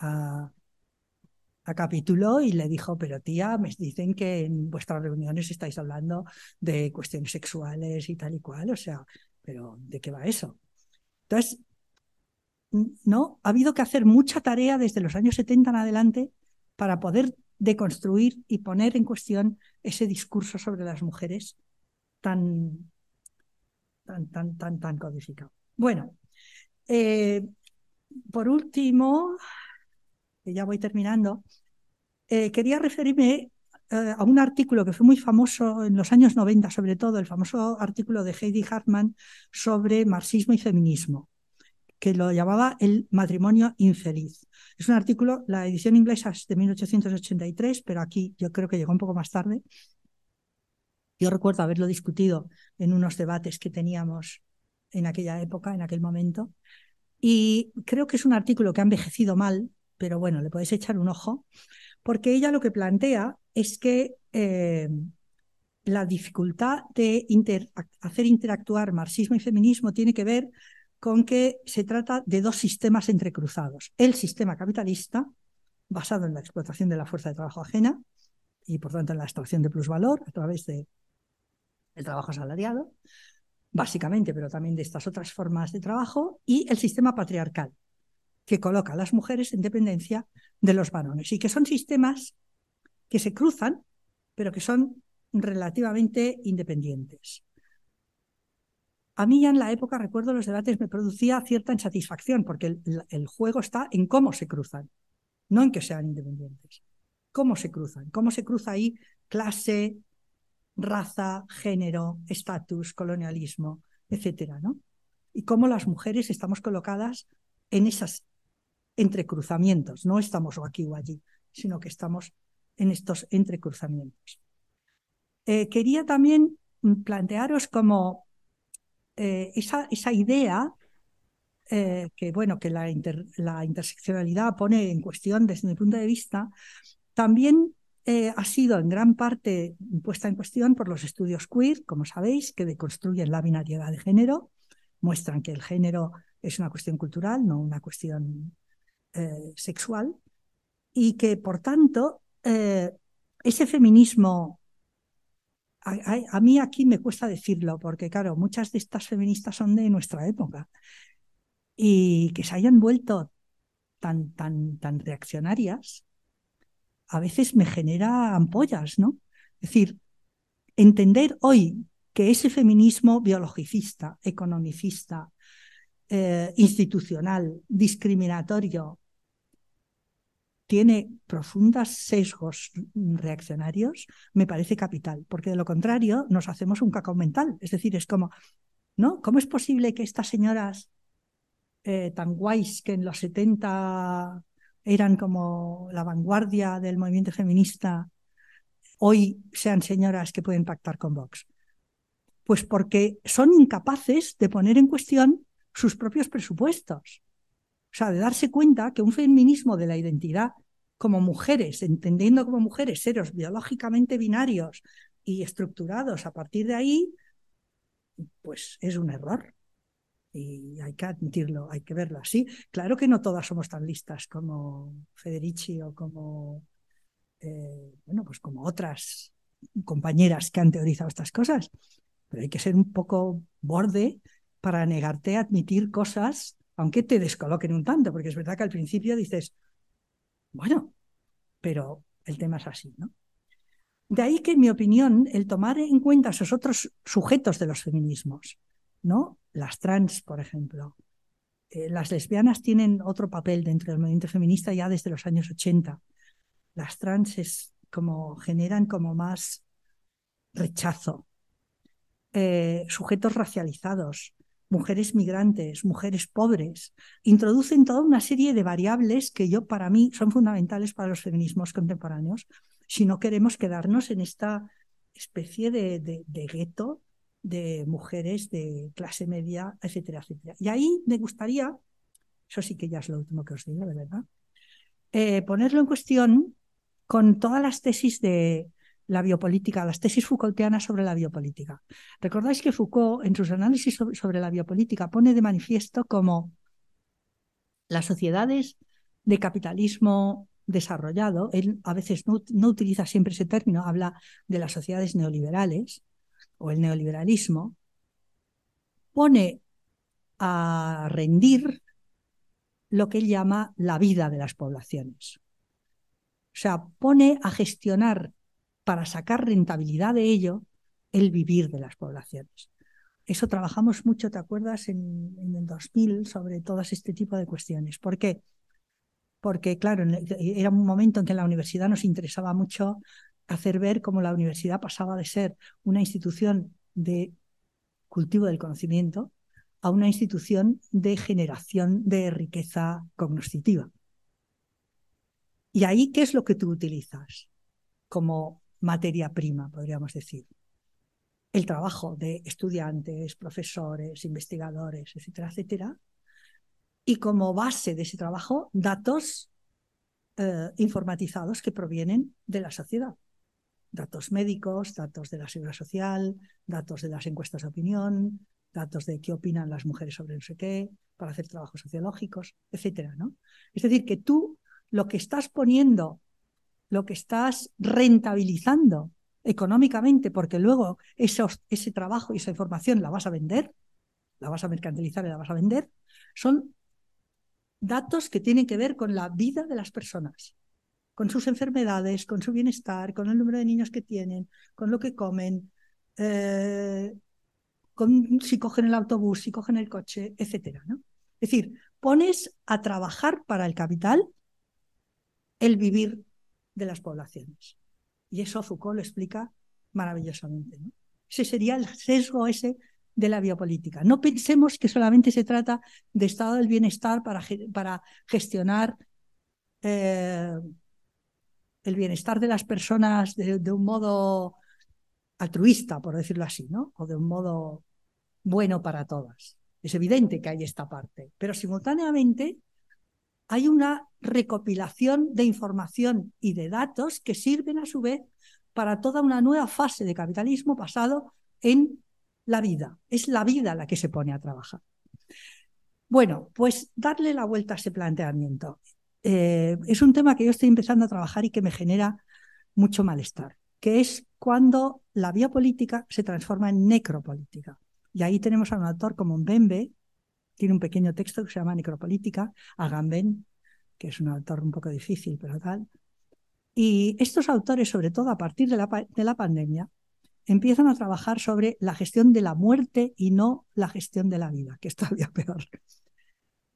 a, a capítulo y le dijo, pero tía, me dicen que en vuestras reuniones estáis hablando de cuestiones sexuales y tal y cual, o sea, pero ¿de qué va eso? Entonces, ¿no? Ha habido que hacer mucha tarea desde los años 70 en adelante para poder deconstruir y poner en cuestión ese discurso sobre las mujeres tan, tan, tan, tan, tan codificado. Bueno, eh, por último, que ya voy terminando, eh, quería referirme eh, a un artículo que fue muy famoso en los años 90, sobre todo el famoso artículo de Heidi Hartman sobre marxismo y feminismo que lo llamaba El matrimonio infeliz. Es un artículo, la edición inglesa es de 1883, pero aquí yo creo que llegó un poco más tarde. Yo recuerdo haberlo discutido en unos debates que teníamos en aquella época, en aquel momento, y creo que es un artículo que ha envejecido mal, pero bueno, le podéis echar un ojo, porque ella lo que plantea es que eh, la dificultad de hacer interactuar marxismo y feminismo tiene que ver con que se trata de dos sistemas entrecruzados. El sistema capitalista, basado en la explotación de la fuerza de trabajo ajena y por tanto en la extracción de plusvalor a través del trabajo asalariado, básicamente, pero también de estas otras formas de trabajo, y el sistema patriarcal, que coloca a las mujeres en dependencia de los varones y que son sistemas que se cruzan, pero que son relativamente independientes. A mí ya en la época, recuerdo los debates, me producía cierta insatisfacción, porque el, juego está en cómo se cruzan, no en que sean independientes. ¿Cómo se cruzan? ¿Cómo se cruza ahí clase, raza, género, estatus, colonialismo, etcétera, ¿no? Y cómo las mujeres estamos colocadas en esos entrecruzamientos. No estamos o aquí o allí, sino que estamos en estos entrecruzamientos. Eh, quería también plantearos como eh, esa, esa, idea eh, que, bueno, que la, la, interseccionalidad pone en cuestión desde mi punto de vista, también eh, ha sido en gran parte puesta en cuestión por los estudios queer, como sabéis, que deconstruyen la binariedad de género, muestran que el género es una cuestión cultural, no una cuestión sexual, y que, por tanto, ese feminismo a, mí aquí me cuesta decirlo, porque claro, muchas de estas feministas son de nuestra época y que se hayan vuelto tan, tan, tan reaccionarias, a veces me genera ampollas, ¿no? Es decir, entender hoy que ese feminismo biologicista, economicista, eh, institucional, discriminatorio, tiene profundos sesgos reaccionarios, me parece capital, porque de lo contrario nos hacemos un cacao mental. Es decir, es como, ¿no? ¿Cómo es posible que estas señoras eh, tan guays que en los 70 eran como la vanguardia del movimiento feminista, hoy sean señoras que pueden pactar con Vox? Pues porque son incapaces de poner en cuestión sus propios presupuestos. O sea, de darse cuenta que un feminismo de la identidad como mujeres, entendiendo como mujeres seres biológicamente binarios y estructurados a partir de ahí, pues es un error. Y hay que admitirlo, hay que verlo así. Claro que no todas somos tan listas como Federici o como, eh, bueno, pues como otras compañeras que han teorizado estas cosas. Pero hay que ser un poco borde para negarte a admitir cosas, aunque te descoloquen un tanto, porque es verdad que al principio dices, bueno, pero el tema es así, ¿no? De ahí que, en mi opinión, el tomar en cuenta esos otros sujetos de los feminismos, ¿no? Las trans, por ejemplo. Eh, las lesbianas tienen otro papel dentro del movimiento feminista ya desde los años 80. Las trans es como generan como más rechazo. Eh, sujetos racializados, mujeres migrantes, mujeres pobres, introducen toda una serie de variables que yo para mí son fundamentales para los feminismos contemporáneos si no queremos quedarnos en esta especie de, de, gueto de mujeres de clase media, etcétera, etcétera. Y ahí me gustaría, eso sí que ya es lo último que os digo, de verdad, eh, ponerlo en cuestión con todas las tesis de, la biopolítica, las tesis Foucaultianas sobre la biopolítica. Recordáis que Foucault, en sus análisis sobre, la biopolítica, pone de manifiesto como las sociedades de capitalismo desarrollado, él a veces no, no, utiliza siempre ese término, habla de las sociedades neoliberales o el neoliberalismo, pone a rendir lo que él llama la vida de las poblaciones. O sea, pone a gestionar para sacar rentabilidad de ello el vivir de las poblaciones. Eso trabajamos mucho, ¿te acuerdas? En, el 2000 sobre todas este tipo de cuestiones. ¿Por qué? Porque, claro, era un momento en que en la universidad nos interesaba mucho hacer ver cómo la universidad pasaba de ser una institución de cultivo del conocimiento a una institución de generación de riqueza cognoscitiva. Y ahí, ¿qué es lo que tú utilizas como materia prima, podríamos decir. El trabajo de estudiantes, profesores, investigadores, etcétera, etcétera. Y como base de ese trabajo, datos eh, informatizados que provienen de la sociedad. Datos médicos, datos de la seguridad social, datos de las encuestas de opinión, datos de qué opinan las mujeres sobre no sé qué, para hacer trabajos sociológicos, etcétera, ¿no? Es decir, que tú lo que estás poniendo lo que estás rentabilizando económicamente, porque luego ese trabajo y esa información la vas a vender, la vas a mercantilizar y la vas a vender, son datos que tienen que ver con la vida de las personas, con sus enfermedades, con su bienestar, con el número de niños que tienen, con lo que comen, eh, con si cogen el autobús, si cogen el coche, etcétera. ¿no? Es decir, pones a trabajar para el capital el vivir de las poblaciones. Y eso Foucault lo explica maravillosamente. Ese sería el sesgo ese de la biopolítica. No pensemos que solamente se trata de estado del bienestar para, para gestionar eh, el bienestar de las personas de, un modo altruista, por decirlo así, ¿no? O de un modo bueno para todas. Es evidente que hay esta parte, pero simultáneamente hay una recopilación de información y de datos que sirven a su vez para toda una nueva fase de capitalismo basado en la vida. Es la vida la que se pone a trabajar. Bueno, pues darle la vuelta a ese planteamiento. Eh, es un tema que yo estoy empezando a trabajar y que me genera mucho malestar, que es cuando la biopolítica se transforma en necropolítica. Y ahí tenemos a un autor como Mbembe, tiene un pequeño texto que se llama Necropolítica, Agamben, que es un autor un poco difícil, pero tal. Y estos autores, sobre todo a partir de la, de la pandemia, empiezan a trabajar sobre la gestión de la muerte y no la gestión de la vida, que es todavía peor.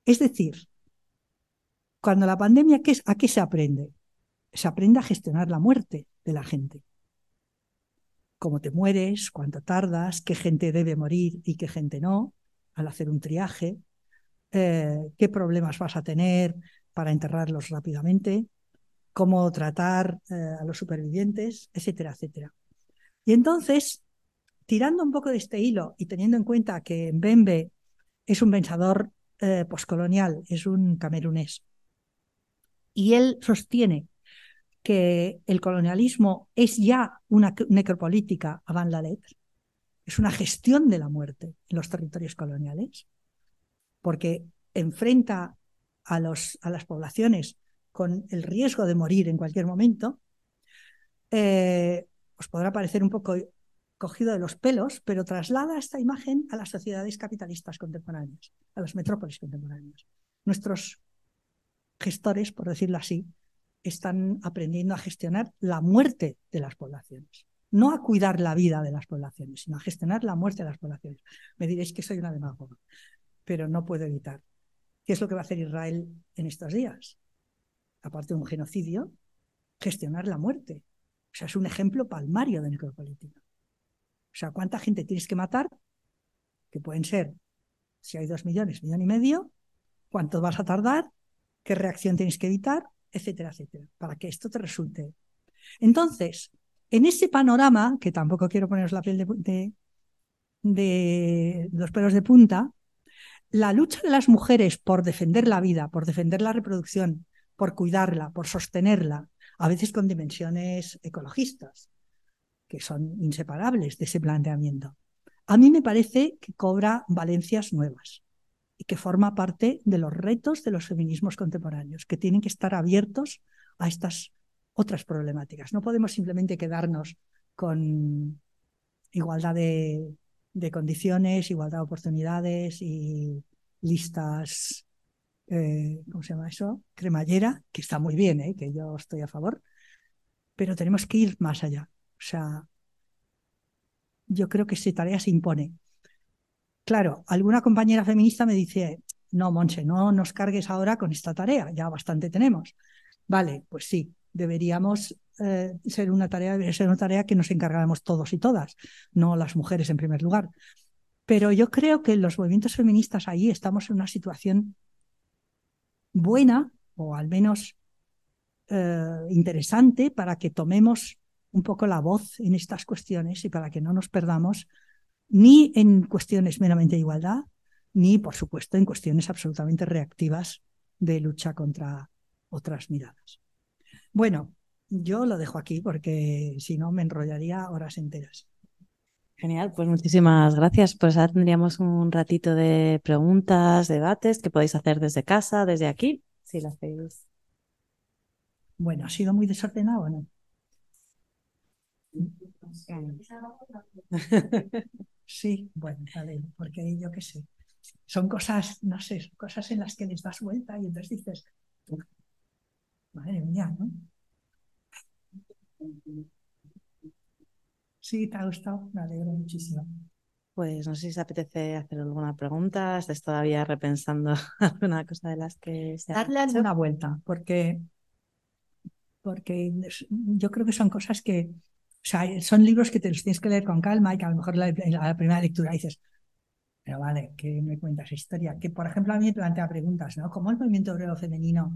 Es decir, cuando la pandemia, ¿a qué se aprende? Se aprende a gestionar la muerte de la gente. Cómo te mueres, cuánto tardas, qué gente debe morir y qué gente no, al hacer un triaje, eh, qué problemas vas a tener para enterrarlos rápidamente, cómo tratar eh, a los supervivientes, etcétera, etcétera. Y entonces, tirando un poco de este hilo y teniendo en cuenta que Mbembe es un pensador eh, poscolonial, es un camerunés, y él sostiene que el colonialismo es ya una necropolítica avant la lettre, es una gestión de la muerte en los territorios coloniales, porque enfrenta a, los, a las poblaciones con el riesgo de morir en cualquier momento, eh, os podrá parecer un poco cogido de los pelos, pero traslada esta imagen a las sociedades capitalistas contemporáneas, a las metrópolis contemporáneas. Nuestros gestores, por decirlo así, están aprendiendo a gestionar la muerte de las poblaciones. No a cuidar la vida de las poblaciones, sino a gestionar la muerte de las poblaciones. Me diréis que soy una demagoga, pero no puedo evitar. ¿Qué es lo que va a hacer Israel en estos días? Aparte de un genocidio, gestionar la muerte. O sea, es un ejemplo palmario de necropolítica. O sea, ¿cuánta gente tienes que matar? Que pueden ser, si hay dos millones, millón y medio, ¿cuánto vas a tardar? ¿Qué reacción tienes que evitar? Etcétera, etcétera, para que esto te resulte. Entonces, en ese panorama, que tampoco quiero poneros la piel de, de los pelos de punta, la lucha de las mujeres por defender la vida, por defender la reproducción, por cuidarla, por sostenerla, a veces con dimensiones ecologistas, que son inseparables de ese planteamiento. A mí me parece que cobra valencias nuevas y que forma parte de los retos de los feminismos contemporáneos, que tienen que estar abiertos a estas otras problemáticas. No podemos simplemente quedarnos con igualdad de, condiciones, igualdad de oportunidades y listas, eh, ¿cómo se llama eso? Cremallera, que está muy bien, ¿eh? que yo estoy a favor, pero tenemos que ir más allá. O sea, yo creo que esa tarea se impone. Claro, alguna compañera feminista me dice, no, Monche, no nos cargues ahora con esta tarea, ya bastante tenemos. Vale, pues sí, deberíamos eh, ser una tarea, ser una tarea que nos encargáramos todos y todas, no las mujeres en primer lugar. Pero yo creo que los movimientos feministas ahí estamos en una situación buena, o al menos eh, interesante, para que tomemos un poco la voz en estas cuestiones y para que no nos perdamos ni en cuestiones meramente de igualdad, ni, por supuesto, en cuestiones absolutamente reactivas de lucha contra otras miradas. Bueno, yo lo dejo aquí porque si no me enrollaría horas enteras. Genial, pues muchísimas gracias. Pues ahora tendríamos un ratito de preguntas, debates que podéis hacer desde casa, desde aquí, si lo hacéis. Bueno, ¿ha sido muy desordenado no? Sí, bueno, vale, porque yo qué sé. Son cosas, no sé, cosas en las que les das vuelta y entonces dices, madre mía, ¿no? Sí, te ha gustado, me alegro muchísimo. Pues no sé si se apetece hacer alguna pregunta, estás todavía repensando alguna cosa de las que se Darle alguna vuelta, porque, porque yo creo que son cosas que, o sea, son libros que te los tienes que leer con calma y que a lo mejor la, la primera lectura dices, pero vale, que me cuentas historia. Que, por ejemplo, a mí me plantea preguntas, ¿no? ¿Cómo el movimiento obrero femenino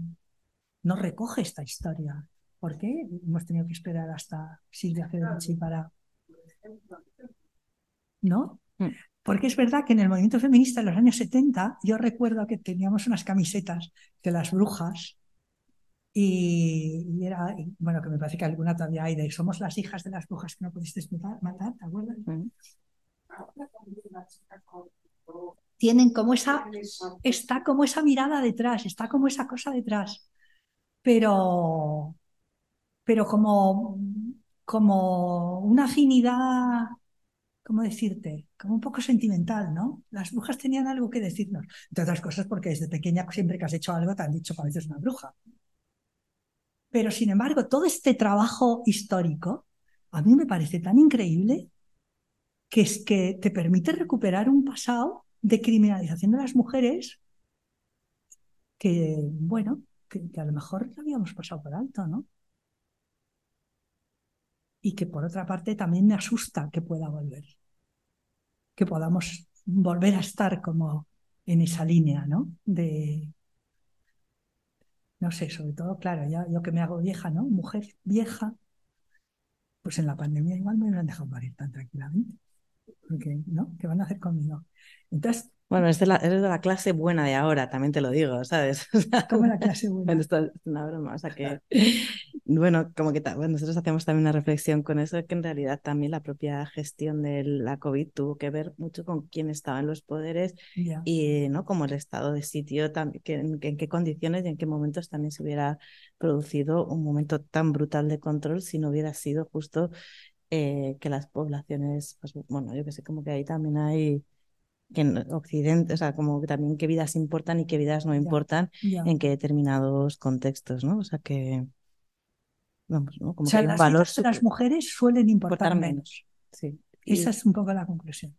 no recoge esta historia? ¿Por qué hemos tenido que esperar hasta Silvia Federici para... ¿No? Mm. Porque es verdad que en el movimiento feminista en los años 70 yo recuerdo que teníamos unas camisetas de las brujas y, era, bueno, que me parece que alguna todavía hay de somos las hijas de las brujas que no pudiste matar, ¿te acuerdas? Mm. Tienen como esa, está como esa mirada detrás, está como esa cosa detrás, pero, pero como, como una afinidad, ¿cómo decirte? Como un poco sentimental, ¿no? Las brujas tenían algo que decirnos, entre otras cosas porque desde pequeña siempre que has hecho algo te han dicho que a veces una bruja. Pero sin embargo, todo este trabajo histórico a mí me parece tan increíble que es que te permite recuperar un pasado de criminalización de las mujeres que, bueno, que, a lo mejor habíamos pasado por alto, ¿no? Y que por otra parte también me asusta que pueda volver, que podamos volver a estar como en esa línea, ¿no? De, no sé, sobre todo, claro, ya yo que me hago vieja, ¿no? Mujer vieja, pues en la pandemia igual me hubieran dejado morir tan tranquilamente. Porque, ¿no? ¿Qué van a hacer conmigo? Entonces. Bueno, eres de, la, eres de la clase buena de ahora, también te lo digo, ¿sabes? ¿Cómo la clase buena? Esto es una broma, o sea que. bueno, como que bueno, nosotros hacemos también una reflexión con eso, que en realidad también la propia gestión de la COVID tuvo que ver mucho con quién estaba en los poderes y no como el estado de sitio, que, en, qué condiciones y en qué momentos también se hubiera producido un momento tan brutal de control si no hubiera sido justo eh, que las poblaciones, pues, bueno, yo que sé, como que ahí también hay que en Occidente, o sea, como que también qué vidas importan y qué vidas no importan en qué determinados contextos, ¿no? O sea que, vamos, ¿no? Como que hay un las valor de las mujeres suelen importar, menos. Sí. Esa es un poco la conclusión.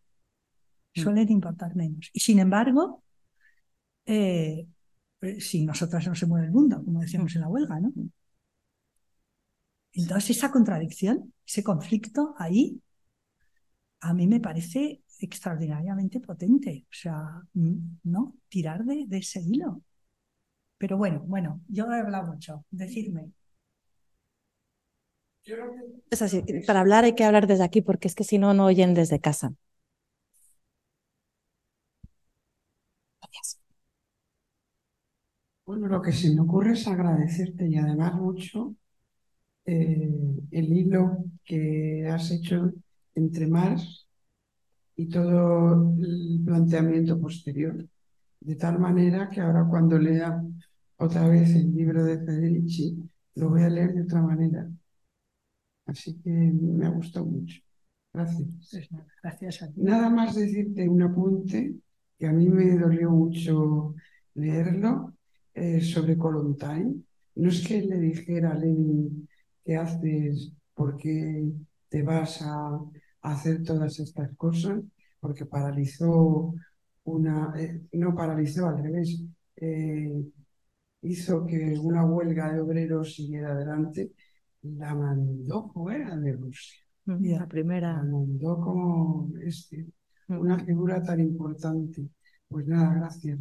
Mm. Suelen importar menos. Y sin embargo, eh, eh, si nosotras no se mueve el mundo, como decíamos en la huelga, ¿no? Mm. Entonces esa contradicción, ese conflicto ahí, a mí me parece extraordinariamente potente. O sea, ¿no? Tirar de, ese hilo. Pero bueno, bueno, yo he hablado mucho. Decirme. Es así, para hablar hay que hablar desde aquí porque es que si no, no oyen desde casa. Gracias. Bueno, lo que se me ocurre es agradecerte y además mucho eh, el hilo que has hecho entre más y todo el planteamiento posterior. De tal manera que ahora cuando lea otra vez el libro de Federici, lo voy a leer de otra manera. Así que me ha gustado mucho. Gracias. Pues gracias a ti. Nada más decirte un apunte que a mí me dolió mucho leerlo eh, sobre Colontay. No es que le dijera a Lenin qué haces, por qué te vas a, hacer todas estas cosas, porque paralizó una, eh, no paralizó al revés, eh, hizo que una huelga de obreros siguiera adelante, la mandó fuera de Rusia. La primera. La mandó como este, una figura tan importante. Pues nada, gracias,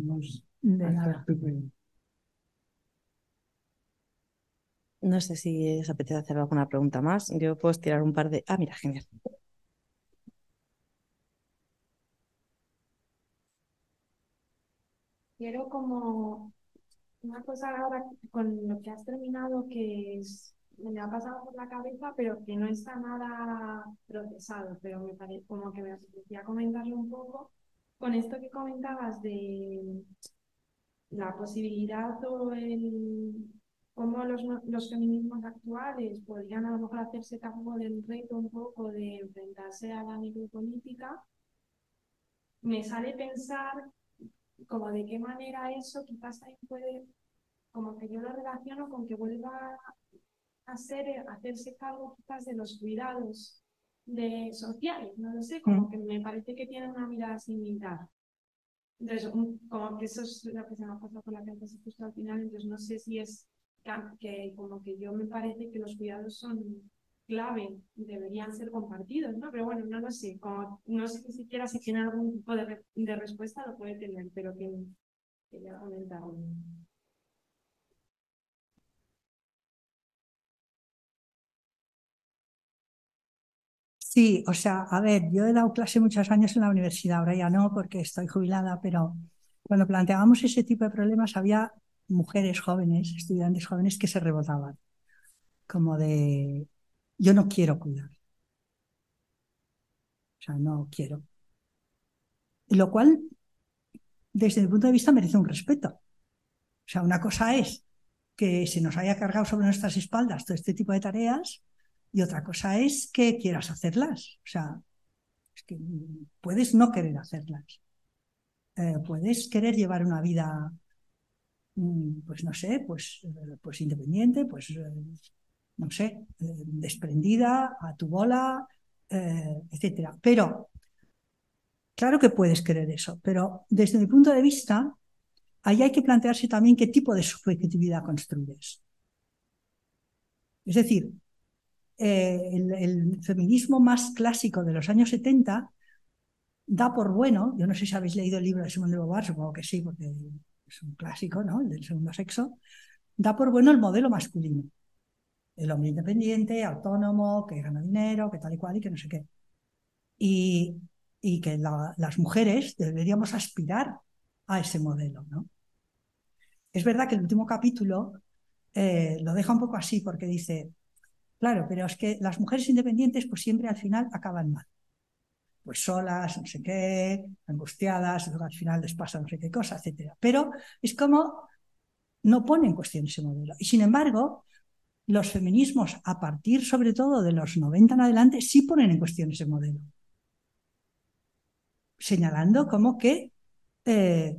No sé si os apetece hacer alguna pregunta más. Yo puedo tirar un par de. Ah, mira, genial. Quiero como una cosa ahora con lo que has terminado que es, me ha pasado por la cabeza, pero que no está nada procesado, pero me parece como que me apetecía comentarlo un poco con esto que comentabas de la posibilidad o el cómo los, los feminismos actuales podrían a lo mejor hacerse cargo del reto un poco de enfrentarse a la necropolítica, me sale pensar como de qué manera eso quizás también puede, como que yo lo relaciono con que vuelva a ser, hacerse cargo quizás de los cuidados de sociales, no lo sé, como mm. que me parece que tienen una mirada similar. Entonces, como que eso es lo que se me ha pasado con la cabeza justo al final, entonces no sé si es que como que yo me parece que los cuidados son clave deberían ser compartidos, ¿no? Pero bueno, no lo sé, como, no sé si siquiera si tiene algún tipo de, de respuesta lo puede tener, pero que quería comentarlo. Sí, o sea, a ver, yo he dado clase muchos años en la universidad, ahora ya no porque estoy jubilada, pero cuando planteábamos ese tipo de problemas había mujeres jóvenes, estudiantes jóvenes que se rebotaban, como de, yo no quiero cuidar. O sea, no quiero. Lo cual, desde mi punto de vista, merece un respeto. O sea, una cosa es que se nos haya cargado sobre nuestras espaldas todo este tipo de tareas y otra cosa es que quieras hacerlas. O sea, es que puedes no querer hacerlas. Eh, puedes querer llevar una vida, mm, pues no sé, pues, eh, pues independiente, pues eh, no sé, eh, desprendida, a tu bola, eh, etcétera. Pero, claro que puedes querer eso, pero desde mi punto de vista, ahí hay que plantearse también qué tipo de subjetividad construyes. Es decir, eh, el, feminismo más clásico de los años 70 da por bueno, yo no sé si habéis leído el libro de Simone de Beauvoir, supongo que sí, porque es un clásico, ¿no? El del segundo sexo, da por bueno el modelo masculino el hombre independiente, autónomo, que gana dinero, que tal y cual y que no sé qué. Y, y que las mujeres deberíamos aspirar a ese modelo, ¿no? Es verdad que el último capítulo eh, lo deja un poco así porque dice, claro, pero es que las mujeres independientes pues siempre al final acaban mal. Pues solas, no sé qué, angustiadas, luego al final les pasa no sé qué cosa, etc. Pero es como no pone en cuestión ese modelo. Y sin embargo, los feminismos, a partir sobre todo de los 90 en adelante, sí ponen en cuestión ese modelo. Señalando como que eh,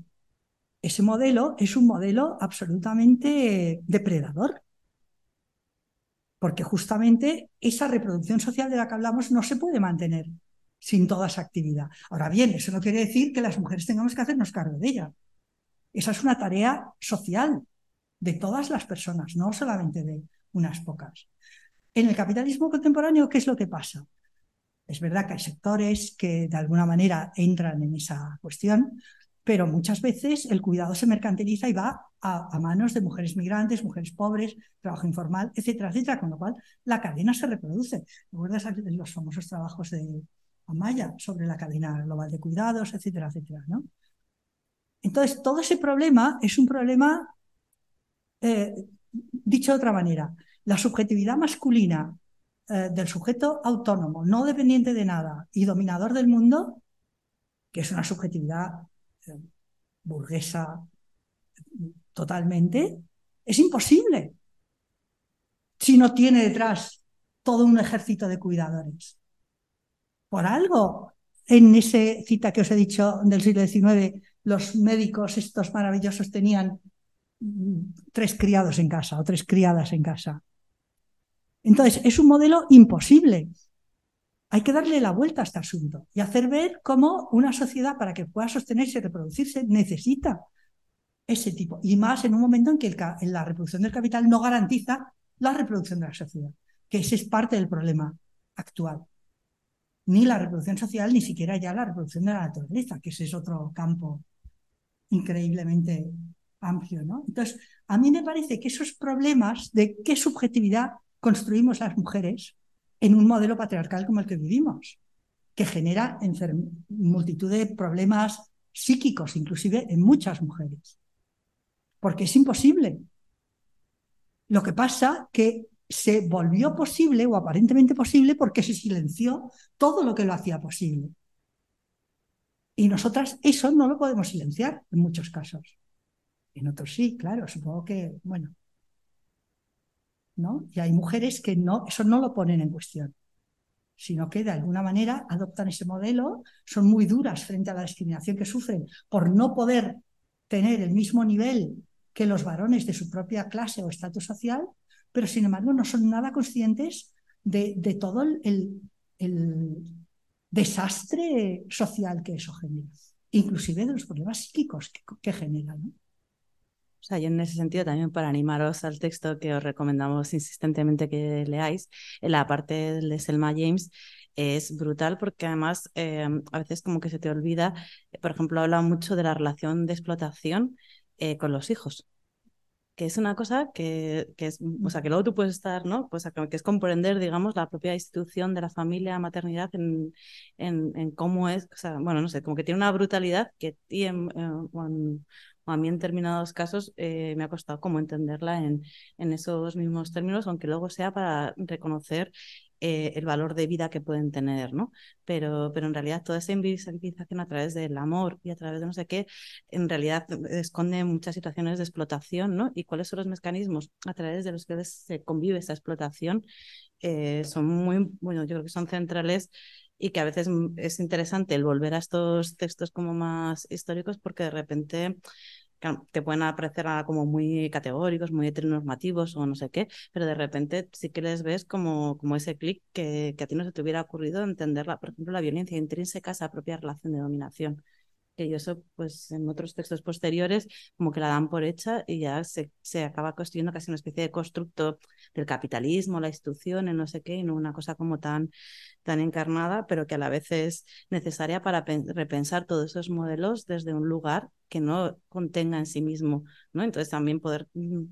ese modelo es un modelo absolutamente depredador. Porque justamente esa reproducción social de la que hablamos no se puede mantener sin toda esa actividad. Ahora bien, eso no quiere decir que las mujeres tengamos que hacernos cargo de ella. Esa es una tarea social de todas las personas, no solamente de unas pocas. En el capitalismo contemporáneo, ¿qué es lo que pasa? Es verdad que hay sectores que de alguna manera entran en esa cuestión, pero muchas veces el cuidado se mercantiliza y va a, manos de mujeres migrantes, mujeres pobres, trabajo informal, etcétera, etcétera, con lo cual la cadena se reproduce. ¿Recuerdas los famosos trabajos de Amaya sobre la cadena global de cuidados, etcétera, etcétera? ¿no? Entonces, todo ese problema es un problema, eh, dicho de otra manera, la subjetividad masculina eh, del sujeto autónomo, no dependiente de nada y dominador del mundo, que es una subjetividad burguesa totalmente, es imposible si no tiene detrás todo un ejército de cuidadores. Por algo, en esa cita que os he dicho del siglo XIX, los médicos estos maravillosos tenían tres criados en casa o tres criadas en casa. Entonces, es un modelo imposible. Hay que darle la vuelta a este asunto y hacer ver cómo una sociedad para que pueda sostenerse y reproducirse necesita ese tipo. Y más en un momento en que la reproducción del capital no garantiza la reproducción de la sociedad, que ese es parte del problema actual. Ni la reproducción social, ni siquiera ya la reproducción de la naturaleza, que ese es otro campo increíblemente amplio. ¿no? Entonces, a mí me parece que esos problemas de qué subjetividad construimos las mujeres en un modelo patriarcal como el que vivimos, que genera multitud de problemas psíquicos, inclusive en muchas mujeres. Porque es imposible. Lo que pasa que se volvió posible o aparentemente posible porque se silenció todo lo que lo hacía posible. Y nosotras eso no lo podemos silenciar en muchos casos. En otros sí, claro, supongo que, bueno, y hay mujeres que no, eso no lo ponen en cuestión, sino que de alguna manera adoptan ese modelo, son muy duras frente a la discriminación que sufren por no poder tener el mismo nivel que los varones de su propia clase o estatus social, pero sin embargo no son nada conscientes de, todo el, desastre social que eso genera, inclusive de los problemas psíquicos que, que genera. O sea, yo en ese sentido también para animaros al texto que os recomendamos insistentemente que leáis, la parte de Selma James es brutal porque además eh, a veces como que se te olvida, por ejemplo, habla mucho de la relación de explotación eh, con los hijos que es una cosa que, que, es, o sea, que luego tú puedes estar, ¿no? Pues que es comprender, digamos, la propia institución de la familia, maternidad, en, en, cómo es, o sea, bueno, no sé, como que tiene una brutalidad que en, a mí en determinados casos eh, me ha costado como entenderla en, en esos mismos términos, aunque luego sea para reconocer eh, el valor de vida que pueden tener, ¿no? Pero, pero en realidad toda esa invisibilización a través del amor y a través de no sé qué, en realidad esconde muchas situaciones de explotación, ¿no? Y cuáles son los mecanismos a través de los que se convive esa explotación, eh, son muy, bueno, yo creo que son centrales y que a veces es interesante el volver a estos textos como más históricos porque de repente te pueden aparecer como muy categóricos, muy heteronormativos o no sé qué, pero de repente sí que les ves como, como ese clic que, que, a ti no se te hubiera ocurrido entender, por ejemplo, la violencia intrínseca a esa propia relación de dominación que eso, pues en otros textos posteriores, como que la dan por hecha y ya se, se acaba construyendo casi una especie de constructo del capitalismo, la institución, no sé qué, y no una cosa como tan, tan encarnada, pero que a la vez es necesaria para repensar todos esos modelos desde un lugar que no contenga en sí mismo, ¿no? Entonces también poder mm,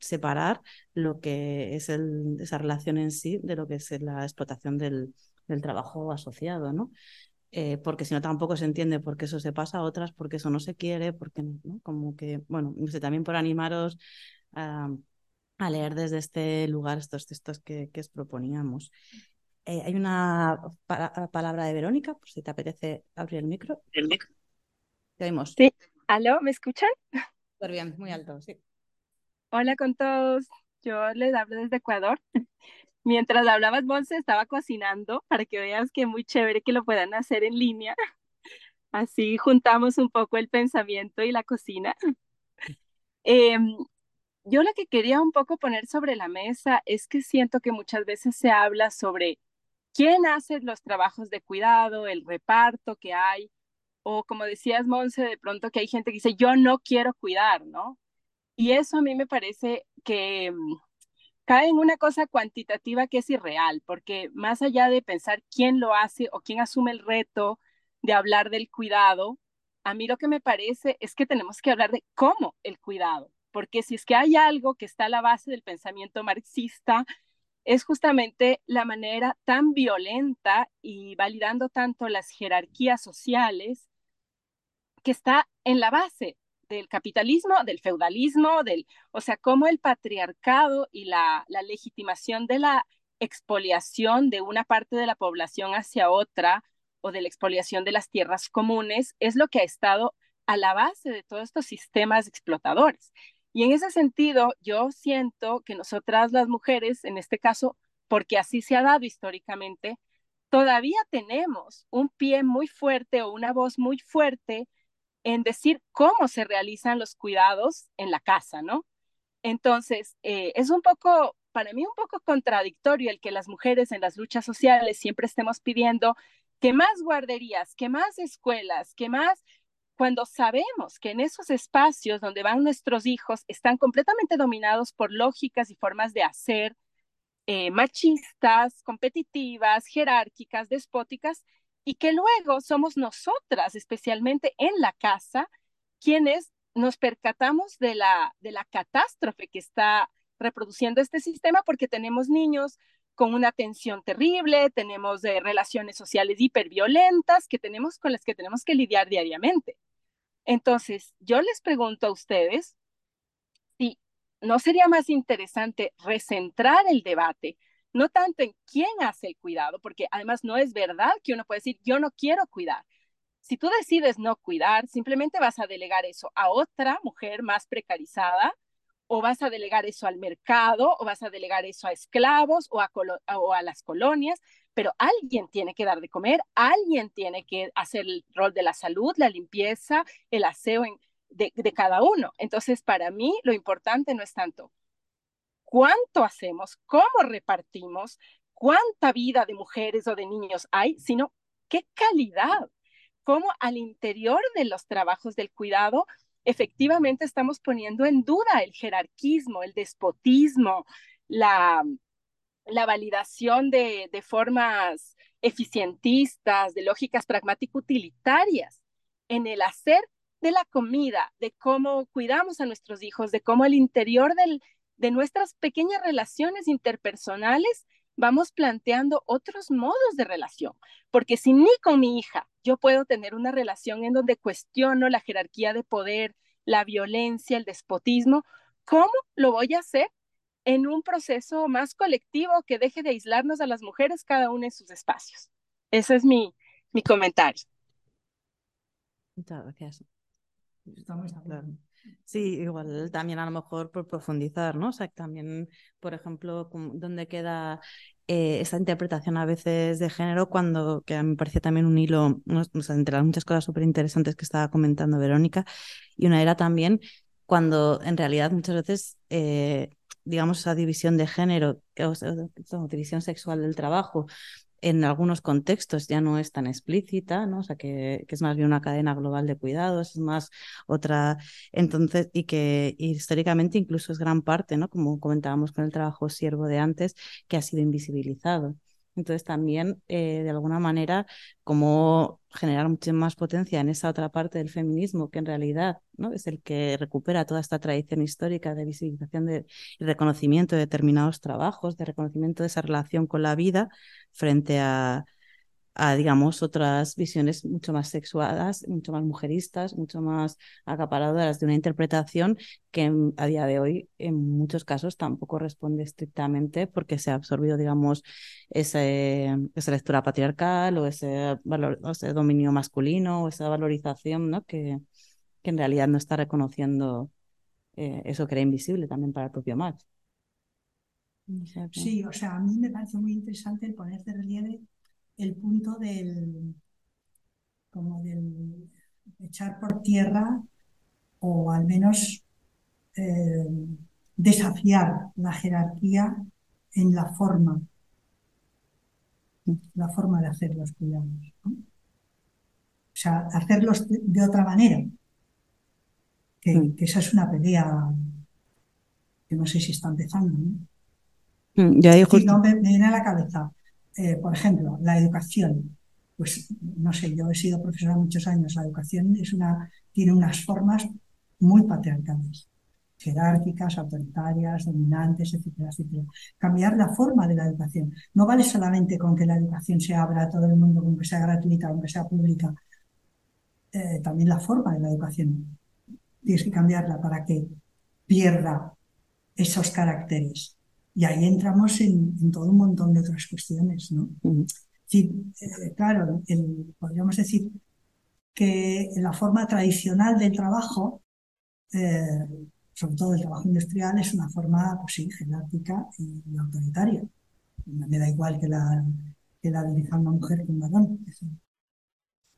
separar lo que es el, esa relación en sí de lo que es la explotación del, del trabajo asociado, ¿no? Eh, porque si no tampoco se entiende por qué eso se pasa a otras, porque eso no se quiere, porque ¿no? como que, bueno, no sé, también por animaros a, a leer desde este lugar estos textos que, que os proponíamos. Eh, hay una palabra de Verónica, por si te apetece abrir el micro. El micro. Te oímos. Sí. ¿Aló? ¿Me escuchan? Súper bien, muy alto, sí. Hola con todos. Yo les hablo desde Ecuador. Mientras hablabas, Monse, estaba cocinando para que veas que muy chévere que lo puedan hacer en línea. Así juntamos un poco el pensamiento y la cocina. Em, yo lo que quería un poco poner sobre la mesa es que siento que muchas veces se habla sobre quién hace los trabajos de cuidado, el reparto que hay, o como decías, Monse, de pronto que hay gente que dice, yo no quiero cuidar, ¿no? Y eso a mí me parece que mm, cae en una cosa cuantitativa que es irreal, porque más allá de pensar quién lo hace o quién asume el reto de hablar del cuidado, a mí lo que me parece es que tenemos que hablar de cómo el cuidado, porque si es que hay algo que está a la base del pensamiento marxista, es justamente la manera tan violenta y validando tanto las jerarquías sociales que está en la base del capitalismo, del feudalismo, del, o sea, cómo el patriarcado y la, la legitimación de la expoliación de una parte de la población hacia otra o de la expoliación de las tierras comunes es lo que ha estado a la base de todos estos sistemas explotadores. Y en ese sentido, yo siento que nosotras las mujeres, en este caso, porque así se ha dado históricamente, todavía tenemos un pie muy fuerte o una voz muy fuerte en decir cómo se realizan los cuidados en la casa, ¿no? Entonces, eh, es un poco, para mí, un poco contradictorio el que las mujeres en las luchas sociales siempre estemos pidiendo que más guarderías, que más escuelas, que más, cuando sabemos que en esos espacios donde van nuestros hijos están completamente dominados por lógicas y formas de hacer eh, machistas, competitivas, jerárquicas, despóticas, y que luego somos nosotras, especialmente en la casa, quienes nos percatamos de la, de la catástrofe que está reproduciendo este sistema porque tenemos niños con una tensión terrible, tenemos de relaciones sociales hiperviolentas que tenemos con las que tenemos que lidiar diariamente. Entonces, yo les pregunto a ustedes si no sería más interesante recentrar el debate no tanto en quién hace el cuidado, porque además no es verdad que uno puede decir, yo no quiero cuidar. Si tú decides no cuidar, simplemente vas a delegar eso a otra mujer más precarizada, o vas a delegar eso al mercado, o vas a delegar eso a esclavos o a, las colonias, pero alguien tiene que dar de comer, alguien tiene que hacer el rol de la salud, la limpieza, el aseo de cada uno. Entonces, para mí, lo importante no es tanto cuánto hacemos, cómo repartimos, cuánta vida de mujeres o de niños hay, sino qué calidad, cómo al interior de los trabajos del cuidado efectivamente estamos poniendo en duda el jerarquismo, el despotismo, la, la validación de, de formas eficientistas, de lógicas pragmático-utilitarias en el hacer de la comida, de cómo cuidamos a nuestros hijos, de cómo el interior del, de nuestras pequeñas relaciones interpersonales vamos planteando otros modos de relación, porque si ni con mi hija yo puedo tener una relación en donde cuestiono la jerarquía de poder, la violencia, el despotismo, ¿cómo lo voy a hacer en un proceso más colectivo que deje de aislarnos a las mujeres cada una en sus espacios? Ese es mi, mi comentario. Muchas gracias. Sí, igual también a lo mejor por profundizar, ¿no? O sea, también, por ejemplo, dónde queda eh, esa interpretación a veces de género cuando, que a mí me parece también un hilo, entre las muchas cosas súper interesantes que estaba comentando Verónica, y una era también cuando en realidad muchas veces, eh, digamos, esa división de género, o división sexual del trabajo, en algunos contextos ya no es tan explícita, ¿no? O sea, que, es más bien una cadena global de cuidados, es más otra, entonces, y que históricamente incluso es gran parte, ¿no? Como comentábamos con el trabajo siervo de antes, que ha sido invisibilizado. Entonces también, eh, de alguna manera, como generar mucha más potencia en esa otra parte del feminismo, que en realidad ¿no? es el que recupera toda esta tradición histórica de visibilización de, y reconocimiento de determinados trabajos, de reconocimiento de esa relación con la vida frente a, a, digamos, otras visiones mucho más sexuadas, mucho más mujeristas, mucho más acaparadoras de una interpretación que a día de hoy en muchos casos tampoco responde estrictamente porque se ha absorbido, digamos, ese, esa lectura patriarcal o ese, valor, ese dominio masculino o esa valorización ¿no? que, que en realidad no está reconociendo eh, eso que era invisible también para el propio Max. Sí, o sea, a mí me parece muy interesante el poner de relieve el punto del, como del echar por tierra o al menos eh, desafiar la jerarquía en la forma, la forma de hacer los cuidados. O sea, hacerlos de, otra manera. Que, mm. que, esa es una pelea que no sé si está empezando. ¿no? Mm, ya dijo... no, me, me viene a la cabeza eh, por ejemplo, la educación. Pues no sé, yo he sido profesora muchos años. La educación es una, tiene unas formas muy patriarcales, jerárquicas, autoritarias, dominantes, etcétera, etcétera. Cambiar la forma de la educación. No vale solamente con que la educación se abra a todo el mundo, con que sea gratuita, con que sea pública. Eh, también la forma de la educación. Tienes que cambiarla para que pierda esos caracteres y ahí entramos en, todo un montón de otras cuestiones, ¿no? Sí, eh, claro, podríamos decir que la forma tradicional del trabajo, eh, sobre todo el trabajo industrial, es una forma, pues sí, jerárquica y, autoritaria. Me da igual que la, que la dirija una mujer que un varón.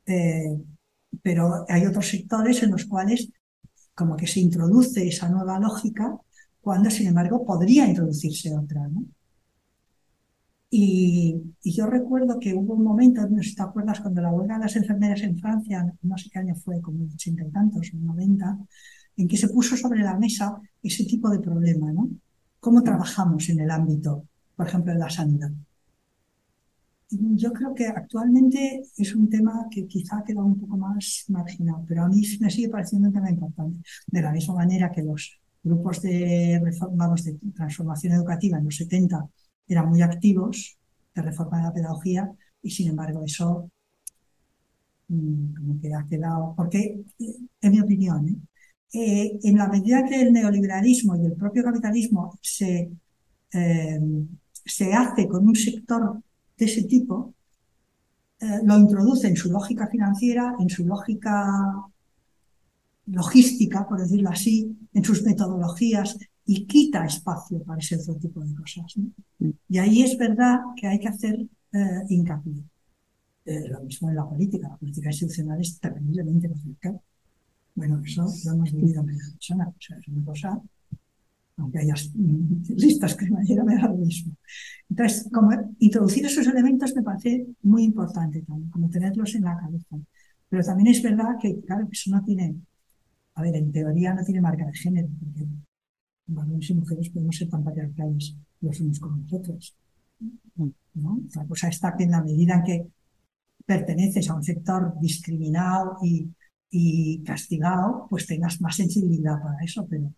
Eh, pero hay otros sectores en los cuales como que se introduce esa nueva lógica cuando sin embargo podría introducirse otra. ¿no? Y, yo recuerdo que hubo un momento, no sé si te acuerdas, cuando la huelga de las enfermeras en Francia, no sé qué año fue, como ochenta y tantos, noventa, en que se puso sobre la mesa ese tipo de problema, ¿no? ¿Cómo trabajamos en el ámbito, por ejemplo, en la sanidad? Yo creo que actualmente es un tema que quizá queda un poco más marginal, pero a mí me sigue pareciendo un tema importante. De la misma manera que los grupos de, vamos, de transformación educativa en los 70 eran muy activos de reforma de la pedagogía y sin embargo eso mm, como que ha quedado, porque en mi opinión, ¿eh? Eh, en la medida que el neoliberalismo y el propio capitalismo se, eh, se hace con un sector de ese tipo, lo introduce en su lógica financiera, en su lógica logística, por decirlo así, en sus metodologías y quita espacio para ese otro tipo de cosas. Y ahí es verdad que hay que hacer eh, hincapié. Eh, lo mismo en la política. La política institucional es terriblemente patriarcal. Bueno, eso lo hemos vivido en primera persona. O sea, es una cosa, aunque haya listas cremallera, me da lo mismo. Entonces, como introducir esos elementos me parece muy importante también, como tenerlos en la cabeza. Pero también es verdad que, eso no tiene a ver, en teoría no tiene marca de género, porque varones y mujeres podemos ser tan patriarcales los unos como nosotros. ¿no? La cosa está que en la medida en que perteneces a un sector discriminado y, y castigado, pues tengas más sensibilidad para eso, pero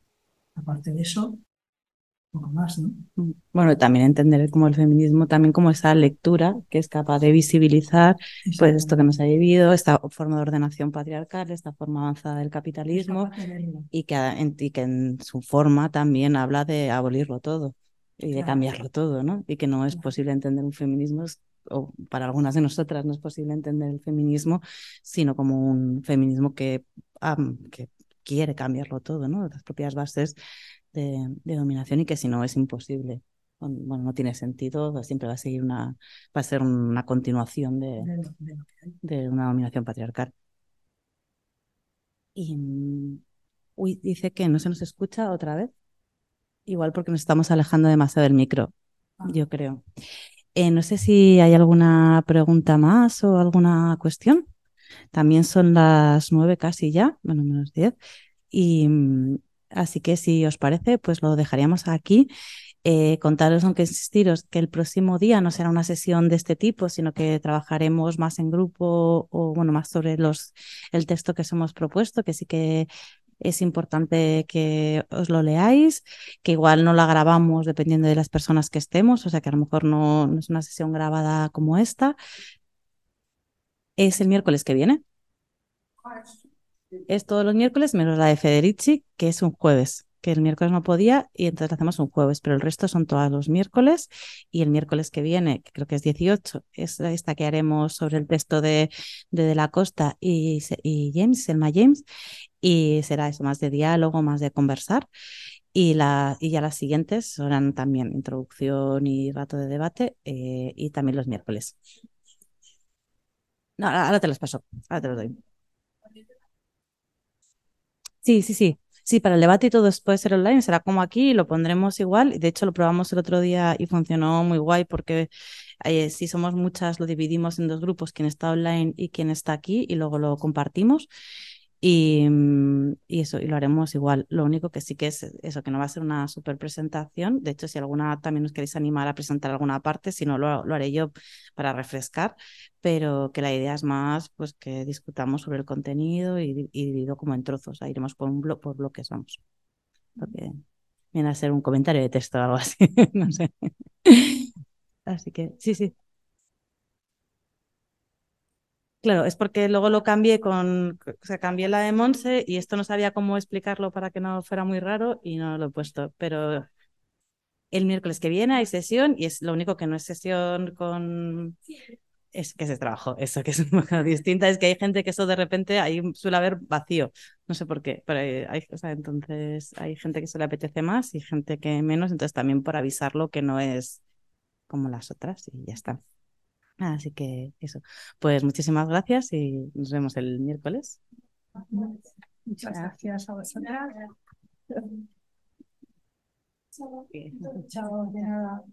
aparte de eso, más, ¿no? Mm. Bueno, también entender como el feminismo, también como esa lectura que es capaz de visibilizar pues esto que nos ha vivido, esta forma de ordenación patriarcal, esta forma avanzada del capitalismo y que, en, que en su forma también habla de abolirlo todo y de cambiarlo todo, ¿no? Y que no es posible entender un feminismo o para algunas de nosotras no es posible entender el feminismo, sino como un feminismo que, que quiere cambiarlo todo, ¿no? Las propias bases de, dominación y que si no es imposible. Bueno, no tiene sentido, siempre va a seguir una, va a ser una continuación de, de una dominación patriarcal. Y mm, uy, dice que no se nos escucha otra vez. Igual porque nos estamos alejando demasiado del micro, ah. yo creo. Eh, no sé si hay alguna pregunta más o alguna cuestión. También son las nueve casi ya, bueno, menos diez. Y, mm, Así que si os parece, pues lo dejaríamos aquí. Eh, contaros, aunque insistiros, que el próximo día no será una sesión de este tipo, sino que trabajaremos más en grupo o, bueno, más sobre los, el texto que os hemos propuesto, que sí que es importante que os lo leáis, que igual no la grabamos dependiendo de las personas que estemos, o sea que a lo mejor no, no es una sesión grabada como esta, es el miércoles que viene. Es todos los miércoles menos la de Federici, que es un jueves, que el miércoles no podía y entonces hacemos un jueves, pero el resto son todos los miércoles y el miércoles que viene, que creo que es 18, es esta que haremos sobre el texto de De, la Costa y, James, Selma James, y será eso, más de diálogo, más de conversar. Y, la, y ya las siguientes serán también introducción y rato de debate eh, y también los miércoles. No, ahora te las paso, ahora te los doy. Sí, sí, sí. Sí, para el debate y todo puede ser online, será como aquí, lo pondremos igual. De hecho, lo probamos el otro día y funcionó muy guay porque eh, si somos muchas, lo dividimos en dos grupos, quien está online y quien está aquí, y luego lo compartimos. Y, mm, y, eso, y lo haremos igual. Lo único que sí que es eso, que no va a ser una super presentación. De hecho, si alguna también os queréis animar a presentar alguna parte, si no, lo, lo haré yo para refrescar, pero que la idea es más pues que discutamos sobre el contenido y, y dividido como en trozos. Ahí iremos por, un blo por bloques, vamos. Porque viene a ser un comentario de texto o algo así, no sé. Así que sí, sí. Claro, es porque luego lo cambié con, o sea, cambié la de Monse y esto no sabía cómo explicarlo para que no fuera muy raro y no lo he puesto. Pero el miércoles que viene hay sesión y es lo único que no es sesión con... Es que es trabajo, eso que es un poco distinta, es que hay gente que eso de repente ahí suele haber vacío, no sé por qué, pero hay, entonces hay gente que se le apetece más y gente que menos, entonces también por avisarlo que no es como las otras y ya está. Así que eso. Pues muchísimas gracias y nos vemos el miércoles. Muchas gracias a vosotras. Chao, de nada.